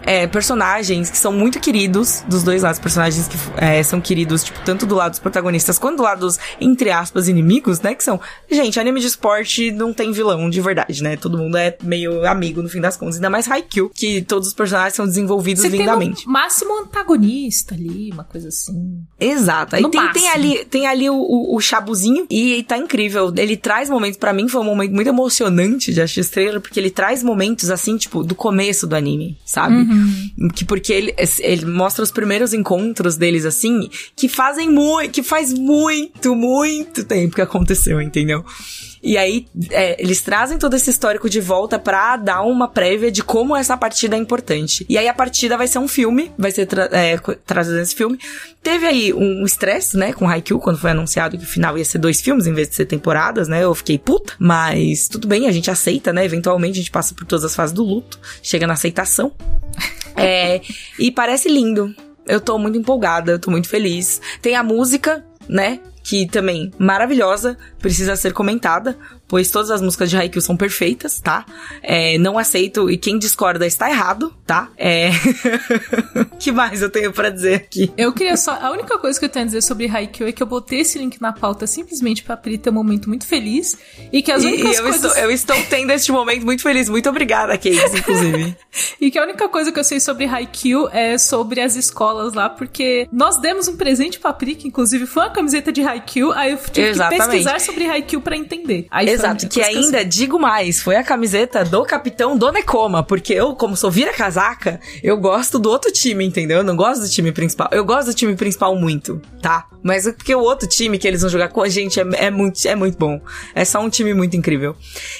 B: é, personagens que são muito queridos dos dois lados. Personagens que é, são queridos, tipo, tanto do lado dos protagonistas quanto do lado dos, entre aspas, inimigos, né? Que são. Gente, anime de esporte não tem vilão de verdade, né? Todo mundo é meio amigo no fim das contas. Ainda mais Haikyuu, que todos os personagens são desenvolvidos
A: Você tem
B: lindamente.
A: no máximo antagonista ali, uma coisa assim.
B: Exato. Aí tem, tem ali, tem ali o, o, o chabuzinho e tá incrível. Ele traz momentos, pra mim foi um momento muito emocionante de assistir trailer, porque ele traz momentos assim, tipo, do começo do anime, sabe? Que porque ele, ele mostra os primeiros encontros deles assim, que fazem muito, que faz muito, muito tempo que aconteceu, entendeu? E aí, é, eles trazem todo esse histórico de volta pra dar uma prévia de como essa partida é importante. E aí, a partida vai ser um filme, vai ser tra é, trazido nesse filme. Teve aí um estresse, né, com Haikyuu, quando foi anunciado que o final ia ser dois filmes em vez de ser temporadas, né? Eu fiquei puta, mas tudo bem, a gente aceita, né? Eventualmente, a gente passa por todas as fases do luto, chega na aceitação. É, e parece lindo. Eu tô muito empolgada, eu tô muito feliz. Tem a música, né? Que também maravilhosa, precisa ser comentada, pois todas as músicas de Haikyuu são perfeitas, tá? É, não aceito, e quem discorda está errado, tá? É. que mais eu tenho pra dizer aqui?
A: Eu queria só. A única coisa que eu tenho a dizer sobre Haikyuu é que eu botei esse link na pauta simplesmente pra Pri ter um momento muito feliz. E que as únicas
B: e eu,
A: coisas.
B: estou, eu estou tendo este momento muito feliz. Muito obrigada, Kate, inclusive.
A: E que a única coisa que eu sei sobre Haikyuu é sobre as escolas lá, porque nós demos um presente pra Pri, que inclusive foi uma camiseta de Haikyuu, aí eu tive
B: Exatamente.
A: que pesquisar sobre Haikyuu pra entender. Aí
B: Exato, que ainda, digo mais, foi a camiseta do capitão do Nekoma, porque eu, como sou vira-casaca, eu gosto do outro time, entendeu? Eu não gosto do time principal. Eu gosto do time principal muito, tá? Mas porque o outro time que eles vão jogar com a gente é, é muito, é muito bom. É só um time muito incrível.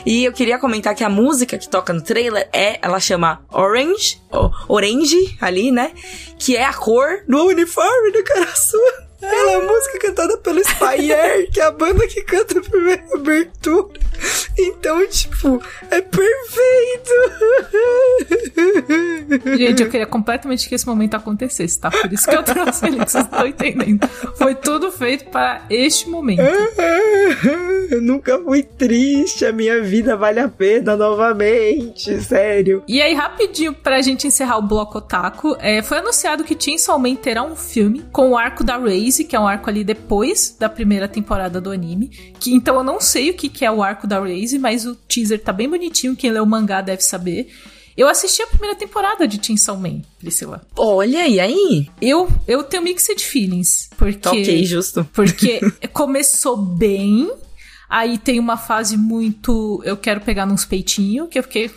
B: E eu queria comentar que a música que toca no trailer é, ela chama Orange, Orange, ali, né? Que é a cor do uniforme do Karasuno. Ela é a música cantada pelo Spire, que é a banda que canta a primeira abertura. Então, tipo, é perfeito.
A: Gente, eu queria completamente que esse momento acontecesse, tá? Por isso que eu trouxe ele, que vocês não estão entendendo. Foi tudo feito para este momento.
B: Eu nunca fui triste, a minha vida vale a pena novamente, sério.
A: E aí, rapidinho, pra gente encerrar o bloco otaku, é, foi anunciado que Chainsaw Man terá um filme com o arco da Que é um arco ali depois da primeira temporada do anime. Que, então eu não sei o que, que é o arco da Raze, mas o teaser tá bem bonitinho, quem lê o mangá deve saber. Eu assisti a primeira temporada de Chainsaw Man, Priscila.
B: Olha, e aí?
A: Eu, eu tenho mixed feelings, porque...
B: Ok, justo.
A: Porque começou bem, aí tem uma fase muito. Eu quero pegar nos peitinhos, que eu fiquei.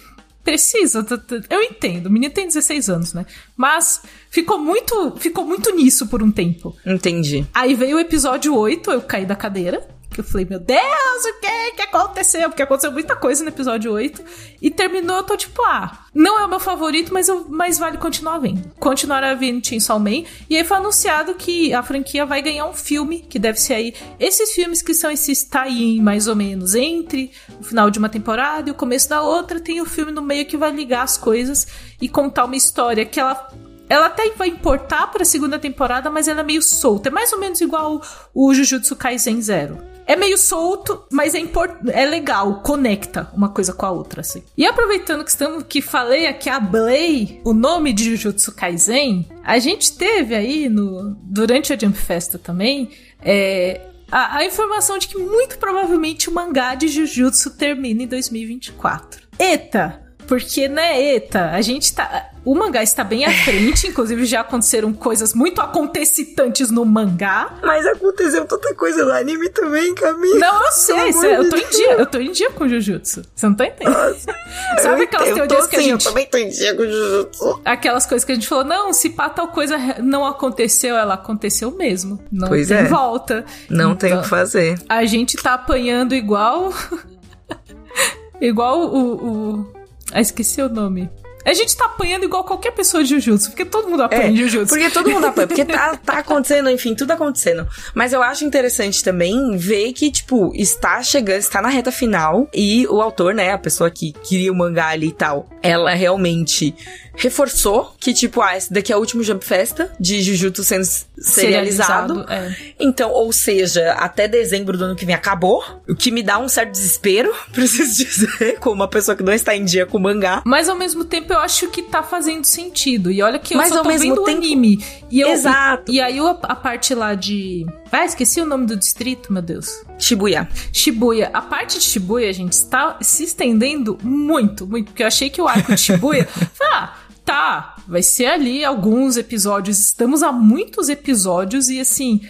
A: Precisa, eu entendo. O menino tem 16 anos, né? Mas ficou muito, ficou muito nisso por um tempo.
B: Entendi.
A: Aí veio o episódio 8, eu caí da cadeira. Que eu falei, meu Deus, o que que aconteceu? Porque aconteceu muita coisa no episódio 8. E terminou, eu tô tipo, ah, não é o meu favorito, mas, eu, mas vale continuar vendo. Continuar vendo Chainsaw Man. E aí foi anunciado que a franquia vai ganhar um filme, que deve ser aí esses filmes que são esses tie-in, mais ou menos, entre o final de uma temporada e o começo da outra. Tem o filme no meio que vai ligar as coisas e contar uma história que ela ela até vai importar pra segunda temporada, mas ela é meio solta. É mais ou menos igual o Jujutsu Kaisen Zero. É meio solto, mas é, import... é legal, conecta uma coisa com a outra, assim. E aproveitando que estamos que falei aqui, ablei o nome de Jujutsu Kaisen, a gente teve aí no durante a Jump Festa também é, a, a informação de que muito provavelmente o mangá de Jujutsu termina em 2024. Eita! Porque, né, eita, a gente tá. O mangá está bem à frente, inclusive já aconteceram coisas muito acontecitantes no mangá.
B: Mas aconteceu tanta coisa no anime também, Camila.
A: Não, eu sei, cê- eu tô em dia, eu tô em dia com Jujutsu. Você não tá entendendo? Sabe aquelas
B: eu
A: teorias que a
B: sim,
A: gente.
B: Eu também tô em dia com Jujutsu.
A: Aquelas coisas que a gente falou, não, se pá tal coisa não aconteceu, ela aconteceu mesmo. Não
B: Pois
A: tem
B: é.
A: volta.
B: Não tem o
A: Então,
B: que fazer.
A: A gente tá apanhando igual. igual o, o. Ah, esqueci o nome. A gente tá apanhando igual qualquer pessoa de Jujutsu, porque todo mundo apanha em Jujutsu.
B: É, porque todo mundo apoia, porque tá, tá acontecendo, enfim, tudo acontecendo. Mas eu acho interessante também ver que, tipo, está chegando, está na reta final e o autor, né, a pessoa que queria o mangá ali e tal, ela realmente reforçou que, tipo, ah, esse daqui é o último Jump Festa de Jujutsu sendo serializado.
A: é.
B: Então, ou seja, até dezembro do ano que vem acabou, o que me dá um certo desespero, preciso dizer, como uma pessoa que não está em dia com o mangá.
A: Mas ao mesmo tempo eu acho que tá fazendo sentido. E olha que eu
B: Mas
A: só tô vendo
B: tempo-
A: anime. E eu,
B: Exato.
A: E, e aí o- a parte lá de. Ah, esqueci o nome do distrito, meu Deus.
B: Shibuya.
A: Shibuya. A parte de Shibuya, gente, está se estendendo muito, muito. Porque eu achei que o arco de Shibuya. ah, tá. Vai ser ali alguns episódios. Estamos a muitos episódios e assim.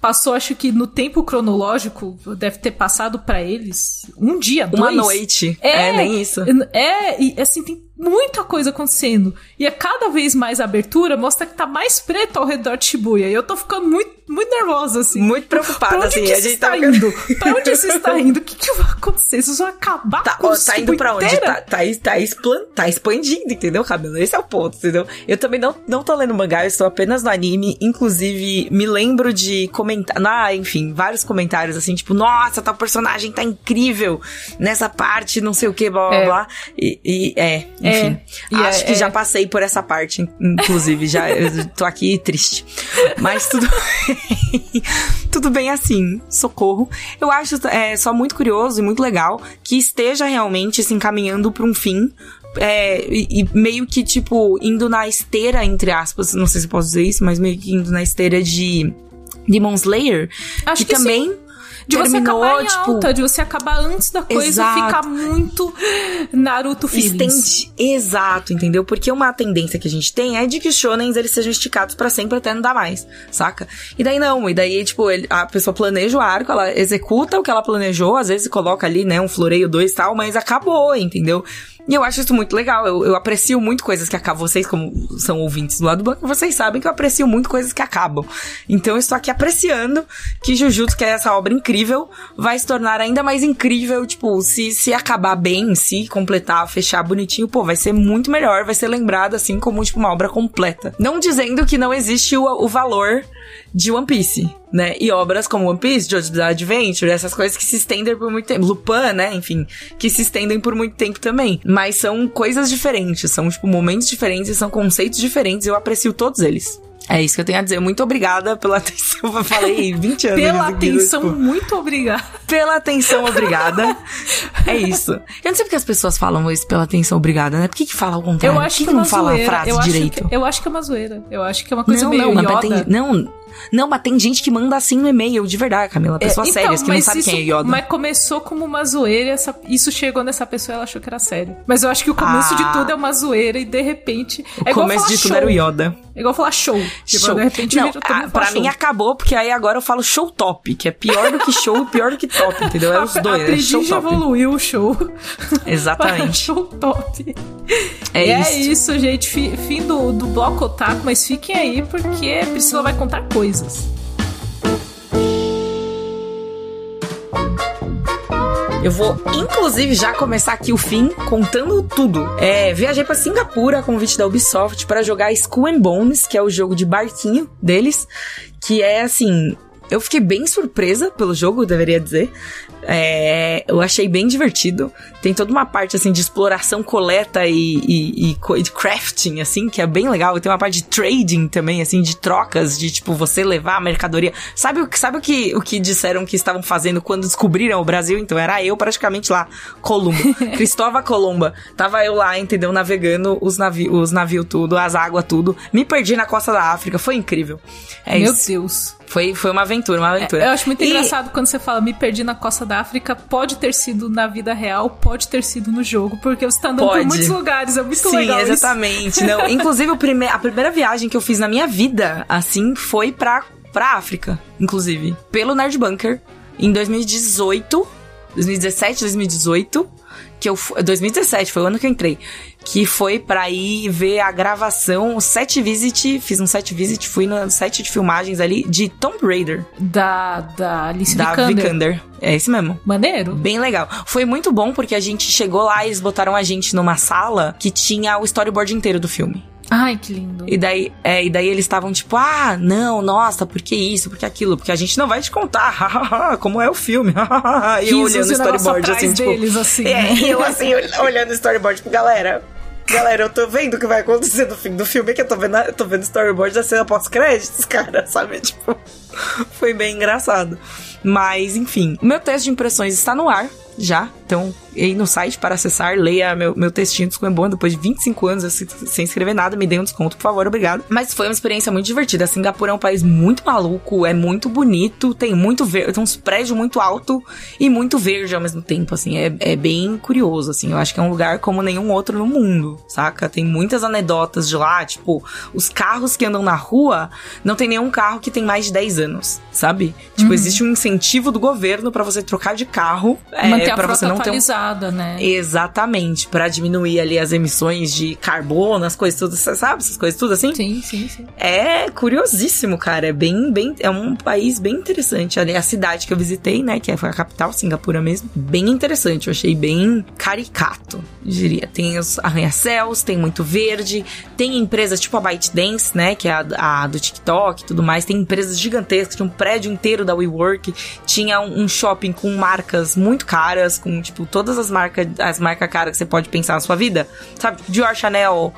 A: Passou, acho que no tempo cronológico, deve ter passado pra eles um dia,
B: Uma
A: dois.
B: noite. É, nem isso.
A: É, e assim, tem muita coisa acontecendo. E a cada vez mais a abertura mostra que tá mais preto ao redor de Shibuya. E eu tô ficando muito, muito nervosa, assim.
B: Muito preocupada,
A: pra onde
B: assim.
A: que
B: a gente
A: está
B: tá
A: indo? Pra onde isso está indo? O que, que vai acontecer? Isso vai acabar
B: Tá,
A: com
B: ó, tá indo pra onde?
A: inteira?
B: Tá, tá, tá, explan- tá expandindo, entendeu, Cabelo? Esse é o ponto, entendeu? Eu também não, não tô lendo mangá, eu estou apenas no anime. Inclusive, me lembro de comentar. Ah, enfim, vários comentários assim, tipo, nossa, tal personagem tá incrível nessa parte, não sei o que, blá blá
A: É.
B: blá. E, e, é, enfim.
A: E
B: acho
A: é-
B: que
A: é.
B: já passei por essa parte, inclusive. já eu tô aqui triste. Mas tudo bem. tudo bem assim. Socorro. Eu acho é, só muito curioso e muito legal que esteja realmente se encaminhando pra um fim. é, e, e meio que, tipo, indo na esteira, entre aspas, não sei se eu posso dizer isso, mas meio que indo na esteira de Demon Slayer.
A: Acho
B: que,
A: que sim. De você
B: terminou,
A: acabar em
B: tipo.
A: alta, de você acabar antes da coisa
B: Exato.
A: ficar muito Naruto feelings.
B: Estende, exato, entendeu? Porque uma tendência que a gente tem é de que os shonens eles sejam esticados pra sempre até não dar mais, saca? E daí não, e daí, tipo, ele- a pessoa planeja o arco, ela executa o que ela planejou, às vezes coloca ali, né, um floreio, dois e tal, mas acabou, entendeu? E eu acho isso muito legal. Eu, eu aprecio muito coisas que acabam. Vocês, como são ouvintes do lado do banco, vocês sabem que eu aprecio muito coisas que acabam. Então eu estou aqui apreciando que Jujutsu, que é essa obra incrível, vai se tornar ainda mais incrível. Tipo, se, se acabar bem, se completar, fechar bonitinho, pô, vai ser muito melhor, vai ser lembrado assim como, tipo, uma obra completa. Não dizendo que não existe o, o valor de One Piece, né? E obras como One Piece, Jojo's Adventure, essas coisas que se estendem por muito tempo. Lupin, né? Enfim, que se estendem por muito tempo também. Mas são coisas diferentes, são, tipo, momentos diferentes e são conceitos diferentes. Eu aprecio todos eles. É isso que eu tenho a dizer. Muito obrigada pela atenção. Eu falei 20 anos.
A: Pela atenção,
B: tipo,
A: muito obrigada.
B: pela atenção, obrigada. é isso. Eu não sei porque as pessoas falam isso pela atenção, obrigada, né? Por que, que fala ao contrário?
A: Eu
B: Por
A: acho
B: que,
A: que,
B: que
A: é
B: não
A: uma
B: fala a
A: zoeira.
B: frase
A: eu acho
B: direito?
A: Que, eu acho que é uma zoeira. Eu acho que é uma coisa
B: não,
A: meio
B: não, mas
A: Yoda.
B: tem, não, não, mas tem gente que manda assim no e-mail, de verdade, Camila. Pessoas
A: É, então,
B: sérias que não sabem quem é Yoda.
A: Mas começou como uma zoeira e essa- isso chegou nessa pessoa e ela achou que era sério. Mas eu acho que o começo
B: Ah.
A: de tudo é uma zoeira e de repente.
B: O
A: é igual
B: começo de tudo
A: show.
B: era o Yoda.
A: É igual falar show. Tipo,
B: show.
A: de repente
B: não,
A: todo
B: ah, pra
A: falar
B: mim
A: show.
B: acabou, porque aí agora eu falo show top, que é pior do que show e pior do que top, entendeu? É os
A: A-
B: dois,
A: a
B: é show top.
A: evoluiu o show.
B: Exatamente.
A: show top.
B: É
A: é
B: isso.
A: isso, gente. Fi- Fim do, do bloco otaku, mas fiquem aí porque Priscila vai contar coisas.
B: Eu vou, inclusive, já começar aqui o fim contando tudo. É, viajei pra Singapura a convite da Ubisoft para jogar Skull and Bones, que é o jogo de barquinho deles, que é assim. Eu fiquei bem surpresa pelo jogo, deveria dizer. É, eu achei bem divertido. Tem toda uma parte assim de exploração, coleta e, e, e crafting, assim, que é bem legal. E tem uma parte de trading também, assim, de trocas, de tipo você levar a mercadoria. Sabe o que sabe o que, o que disseram que estavam fazendo quando descobriram o Brasil? Então era eu praticamente lá, Colombo. Cristóvão Colomba. Tava eu lá, entendeu? Navegando os navios, os navios tudo, as águas tudo. Me perdi na costa da África. Foi incrível. É
A: Meu
B: isso.
A: Deus.
B: Foi, foi uma aventura, uma aventura.
A: É, eu acho muito
B: E-
A: engraçado quando você fala me perdi na costa da África. Pode ter sido na vida real, pode ter sido no jogo, porque você tá andando
B: Pode.
A: por muitos lugares. É muito
B: Sim,
A: legal isso.
B: exatamente. Não, inclusive, prime a primeira viagem que eu fiz na minha vida, assim, foi pra, pra África, inclusive. Pelo Nerd Bunker, em 2018, 2017, 2018, que eu fu- 2017 foi o ano que eu entrei, que foi pra ir ver a gravação, o set visit, fiz um set visit, fui no set de filmagens ali de Tomb Raider,
A: Da, da Alice
B: da
A: Vikander.
B: Vikander. É esse mesmo.
A: Maneiro?
B: Bem legal. Foi muito bom porque a gente chegou lá e eles botaram a gente numa sala que tinha o storyboard inteiro do filme.
A: Ai, que lindo.
B: E daí, é, e daí eles estavam tipo, ah, não, nossa, por que isso, por que aquilo? Porque a gente não vai te contar como é o filme. e eu olhando o storyboard assim, tipo.
A: deles, assim.
B: É,
A: né?
B: eu assim, ol- olhando o storyboard, tipo, galera. Galera, eu tô vendo o que vai acontecer no fim do filme, que eu tô vendo, eu tô vendo o storyboard da cena pós-créditos, cara, sabe? Tipo, foi bem engraçado. Mas, enfim, o meu teste de impressões está no ar já. Então, aí no site para acessar, leia meu, meu textinho do Scrum depois de 25 anos assim, sem escrever nada, me dê um desconto, por favor, obrigado. Mas foi uma experiência muito divertida. Singapura é um país muito maluco, é muito bonito, tem muito verde, tem uns prédios muito alto e muito verde ao mesmo tempo, assim, é, é bem curioso, assim. Eu acho que é um lugar como nenhum outro no mundo, saca? Tem muitas anedotas de lá, tipo, os carros que andam na rua, não tem nenhum carro que tem mais de 10 anos, sabe? Tipo, existe um incentivo do governo pra você trocar de carro, é, para você não ter um
A: né?
B: Exatamente, pra diminuir ali as emissões de carbono, as coisas tudo, sabe? Essas coisas tudo assim.
A: Sim, sim, sim.
B: É curiosíssimo, cara. É bem, bem, é um país bem interessante. Ali a cidade que eu visitei, né, que foi a capital, Singapura mesmo, bem interessante. Eu achei bem caricato, diria. Tem os arranha-céus, tem muito verde, tem empresas tipo a ByteDance, né, que é a, a do TikTok e tudo mais. Tem empresas gigantescas, tinha um prédio inteiro da WeWork, tinha um, um shopping com marcas muito caras, com tipo todas as marcas, as marcas caras que você pode pensar na sua vida, sabe? Dior, Chanel,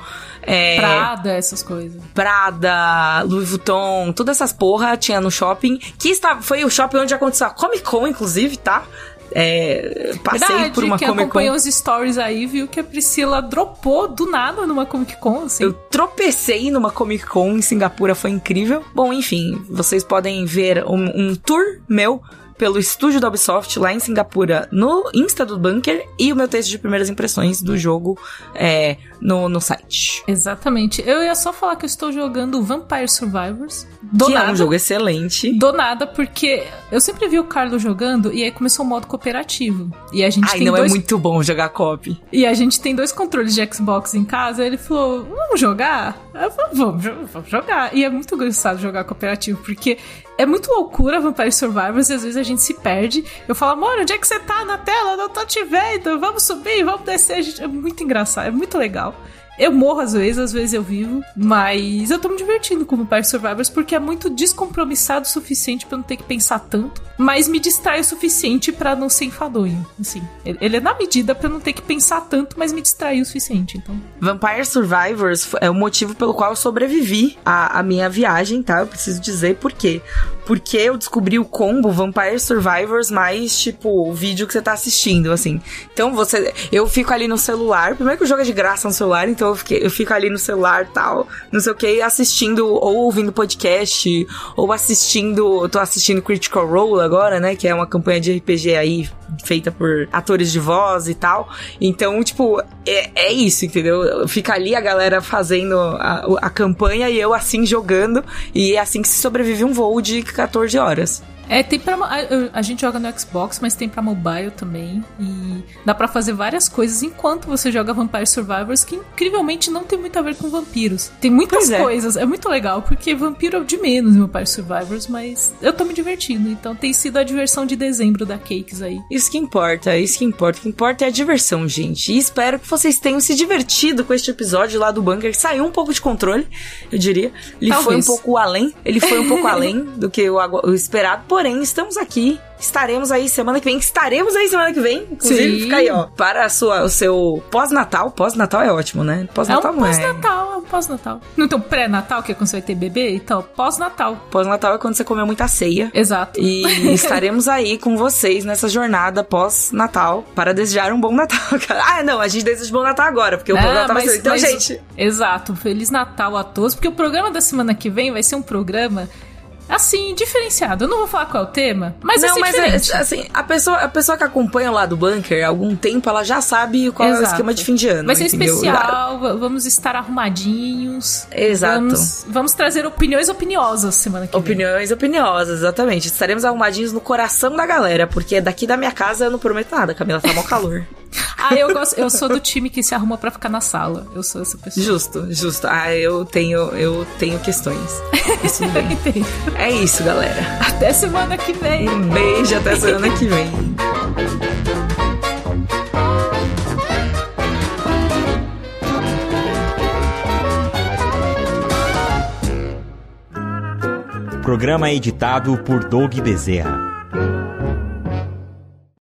B: é,
A: Prada, essas coisas.
B: Prada, Louis Vuitton, todas essas porra tinha no shopping. Que está, foi o shopping onde aconteceu a Comic Con, inclusive, tá? É, passei
A: Verdade,
B: por uma Comic Con.
A: acompanhou os stories aí viu que a Priscila dropou do nada numa Comic Con, assim.
B: Eu tropecei numa Comic Con em Singapura, foi incrível. Bom, enfim, vocês podem ver um, um tour meu pelo estúdio da Ubisoft lá em Singapura no Insta do Bunker e o meu texto de primeiras impressões do jogo é, no, no site.
A: Exatamente. Eu ia só falar que eu estou jogando Vampire Survivors. Do
B: que
A: nada.
B: é um jogo excelente.
A: Do nada, porque eu sempre vi o Carlos jogando e aí começou o modo cooperativo. E a gente
B: Ai, não
A: dois
B: é muito bom jogar cop.
A: E a gente tem dois controles de Xbox em casa. Ele falou: Vamos jogar? Eu falei, vamos, vamos jogar. E é muito engraçado jogar cooperativo, porque é muito loucura Vampire Survivors e às vezes a gente se perde. Eu falo, amor, onde é que você tá na tela? Eu não tô te vendo. Vamos subir, vamos descer. É muito engraçado, é muito legal. Eu morro às vezes, às vezes eu vivo, mas eu tô me divertindo com Vampire Survivors porque é muito descompromissado o suficiente eu não ter que pensar tanto, mas me distrai o suficiente pra não ser enfadonho, assim. Ele é na medida pra não ter que pensar tanto, mas me distrai o suficiente, então.
B: Vampire Survivors é o motivo pelo qual eu sobrevivi à, à minha viagem, tá? Eu preciso dizer por quê. Porque eu descobri o combo Vampire Survivors mais, tipo, o vídeo que você tá assistindo, assim. Então você. Eu fico ali no celular. Primeiro que o jogo é de graça no celular, então eu, fiquei- eu fico ali no celular tal, não sei o que, assistindo, ou ouvindo podcast, ou assistindo. Tô assistindo Critical Role agora, né? Que é uma campanha de RPG aí feita por atores de voz e tal. Então, tipo, é, é isso, entendeu? Fica ali a galera fazendo a, a campanha e eu assim jogando. E é assim que se sobrevive um voo de 14 horas.
A: É, tem pra. A, a gente joga no Xbox, mas tem pra mobile também. E dá pra fazer várias coisas enquanto você joga Vampire Survivors, que incrivelmente não tem muito a ver com vampiros. Tem muitas
B: Pois é.
A: coisas. É muito legal, porque vampiro é de menos Vampire Survivors, mas eu tô me divertindo. Então tem sido a diversão de dezembro da Cakes aí.
B: Isso que importa, isso que importa. O que importa é a diversão, gente. E espero que vocês tenham se divertido com este episódio lá do bunker, que saiu um pouco de controle, eu diria. Ele foi um
A: Talvez.
B: pouco além, ele foi um pouco além do que o, o esperado. Porém, estamos aqui. Estaremos aí semana que vem. Estaremos aí semana que vem. Inclusive,
A: Sim.
B: fica aí, ó. Para a sua, o seu pós-natal. Pós-natal é ótimo, né?
A: É
B: Pós-natal
A: um
B: não é.
A: pós-natal, é um pós-natal. Não tem um pré-natal, que é quando você vai ter bebê? Então, pós-natal.
B: Pós-natal é quando você comeu muita ceia.
A: Exato.
B: E estaremos aí com vocês nessa jornada pós-Natal para desejar um bom Natal. Ah, não, a gente deseja um bom Natal agora, porque o
A: Ah,
B: programa tá
A: mas-
B: sendo. Então,
A: mas-
B: gente,
A: Exato. Feliz Natal a todos, porque o programa da semana que vem vai ser um programa assim, diferenciado. Eu não vou falar qual é o tema, mas
B: não,
A: ser
B: mas
A: diferente.
B: é, assim, a pessoa, a pessoa que acompanha lá do bunker há algum tempo, ela já sabe qual é o
A: Exato.
B: esquema de fim de ano.
A: Vai ser
B: entendeu?
A: especial, va- vamos estar arrumadinhos.
B: Exato.
A: Vamos, vamos trazer opiniões opiniosas semana que vem.
B: Opiniões opiniosas, exatamente. Estaremos arrumadinhos no coração da galera, porque daqui da minha casa eu não prometo nada, Camila, tá mó calor.
A: Ah, eu gosto, eu sou do time que se arruma pra ficar na sala. Eu sou essa pessoa.
B: Justo, justo. Ah, eu tenho, eu tenho questões. Isso. É isso, galera.
A: Até semana que vem.
B: Um beijo até semana que vem.
E: Programa editado por Doug Bezerra.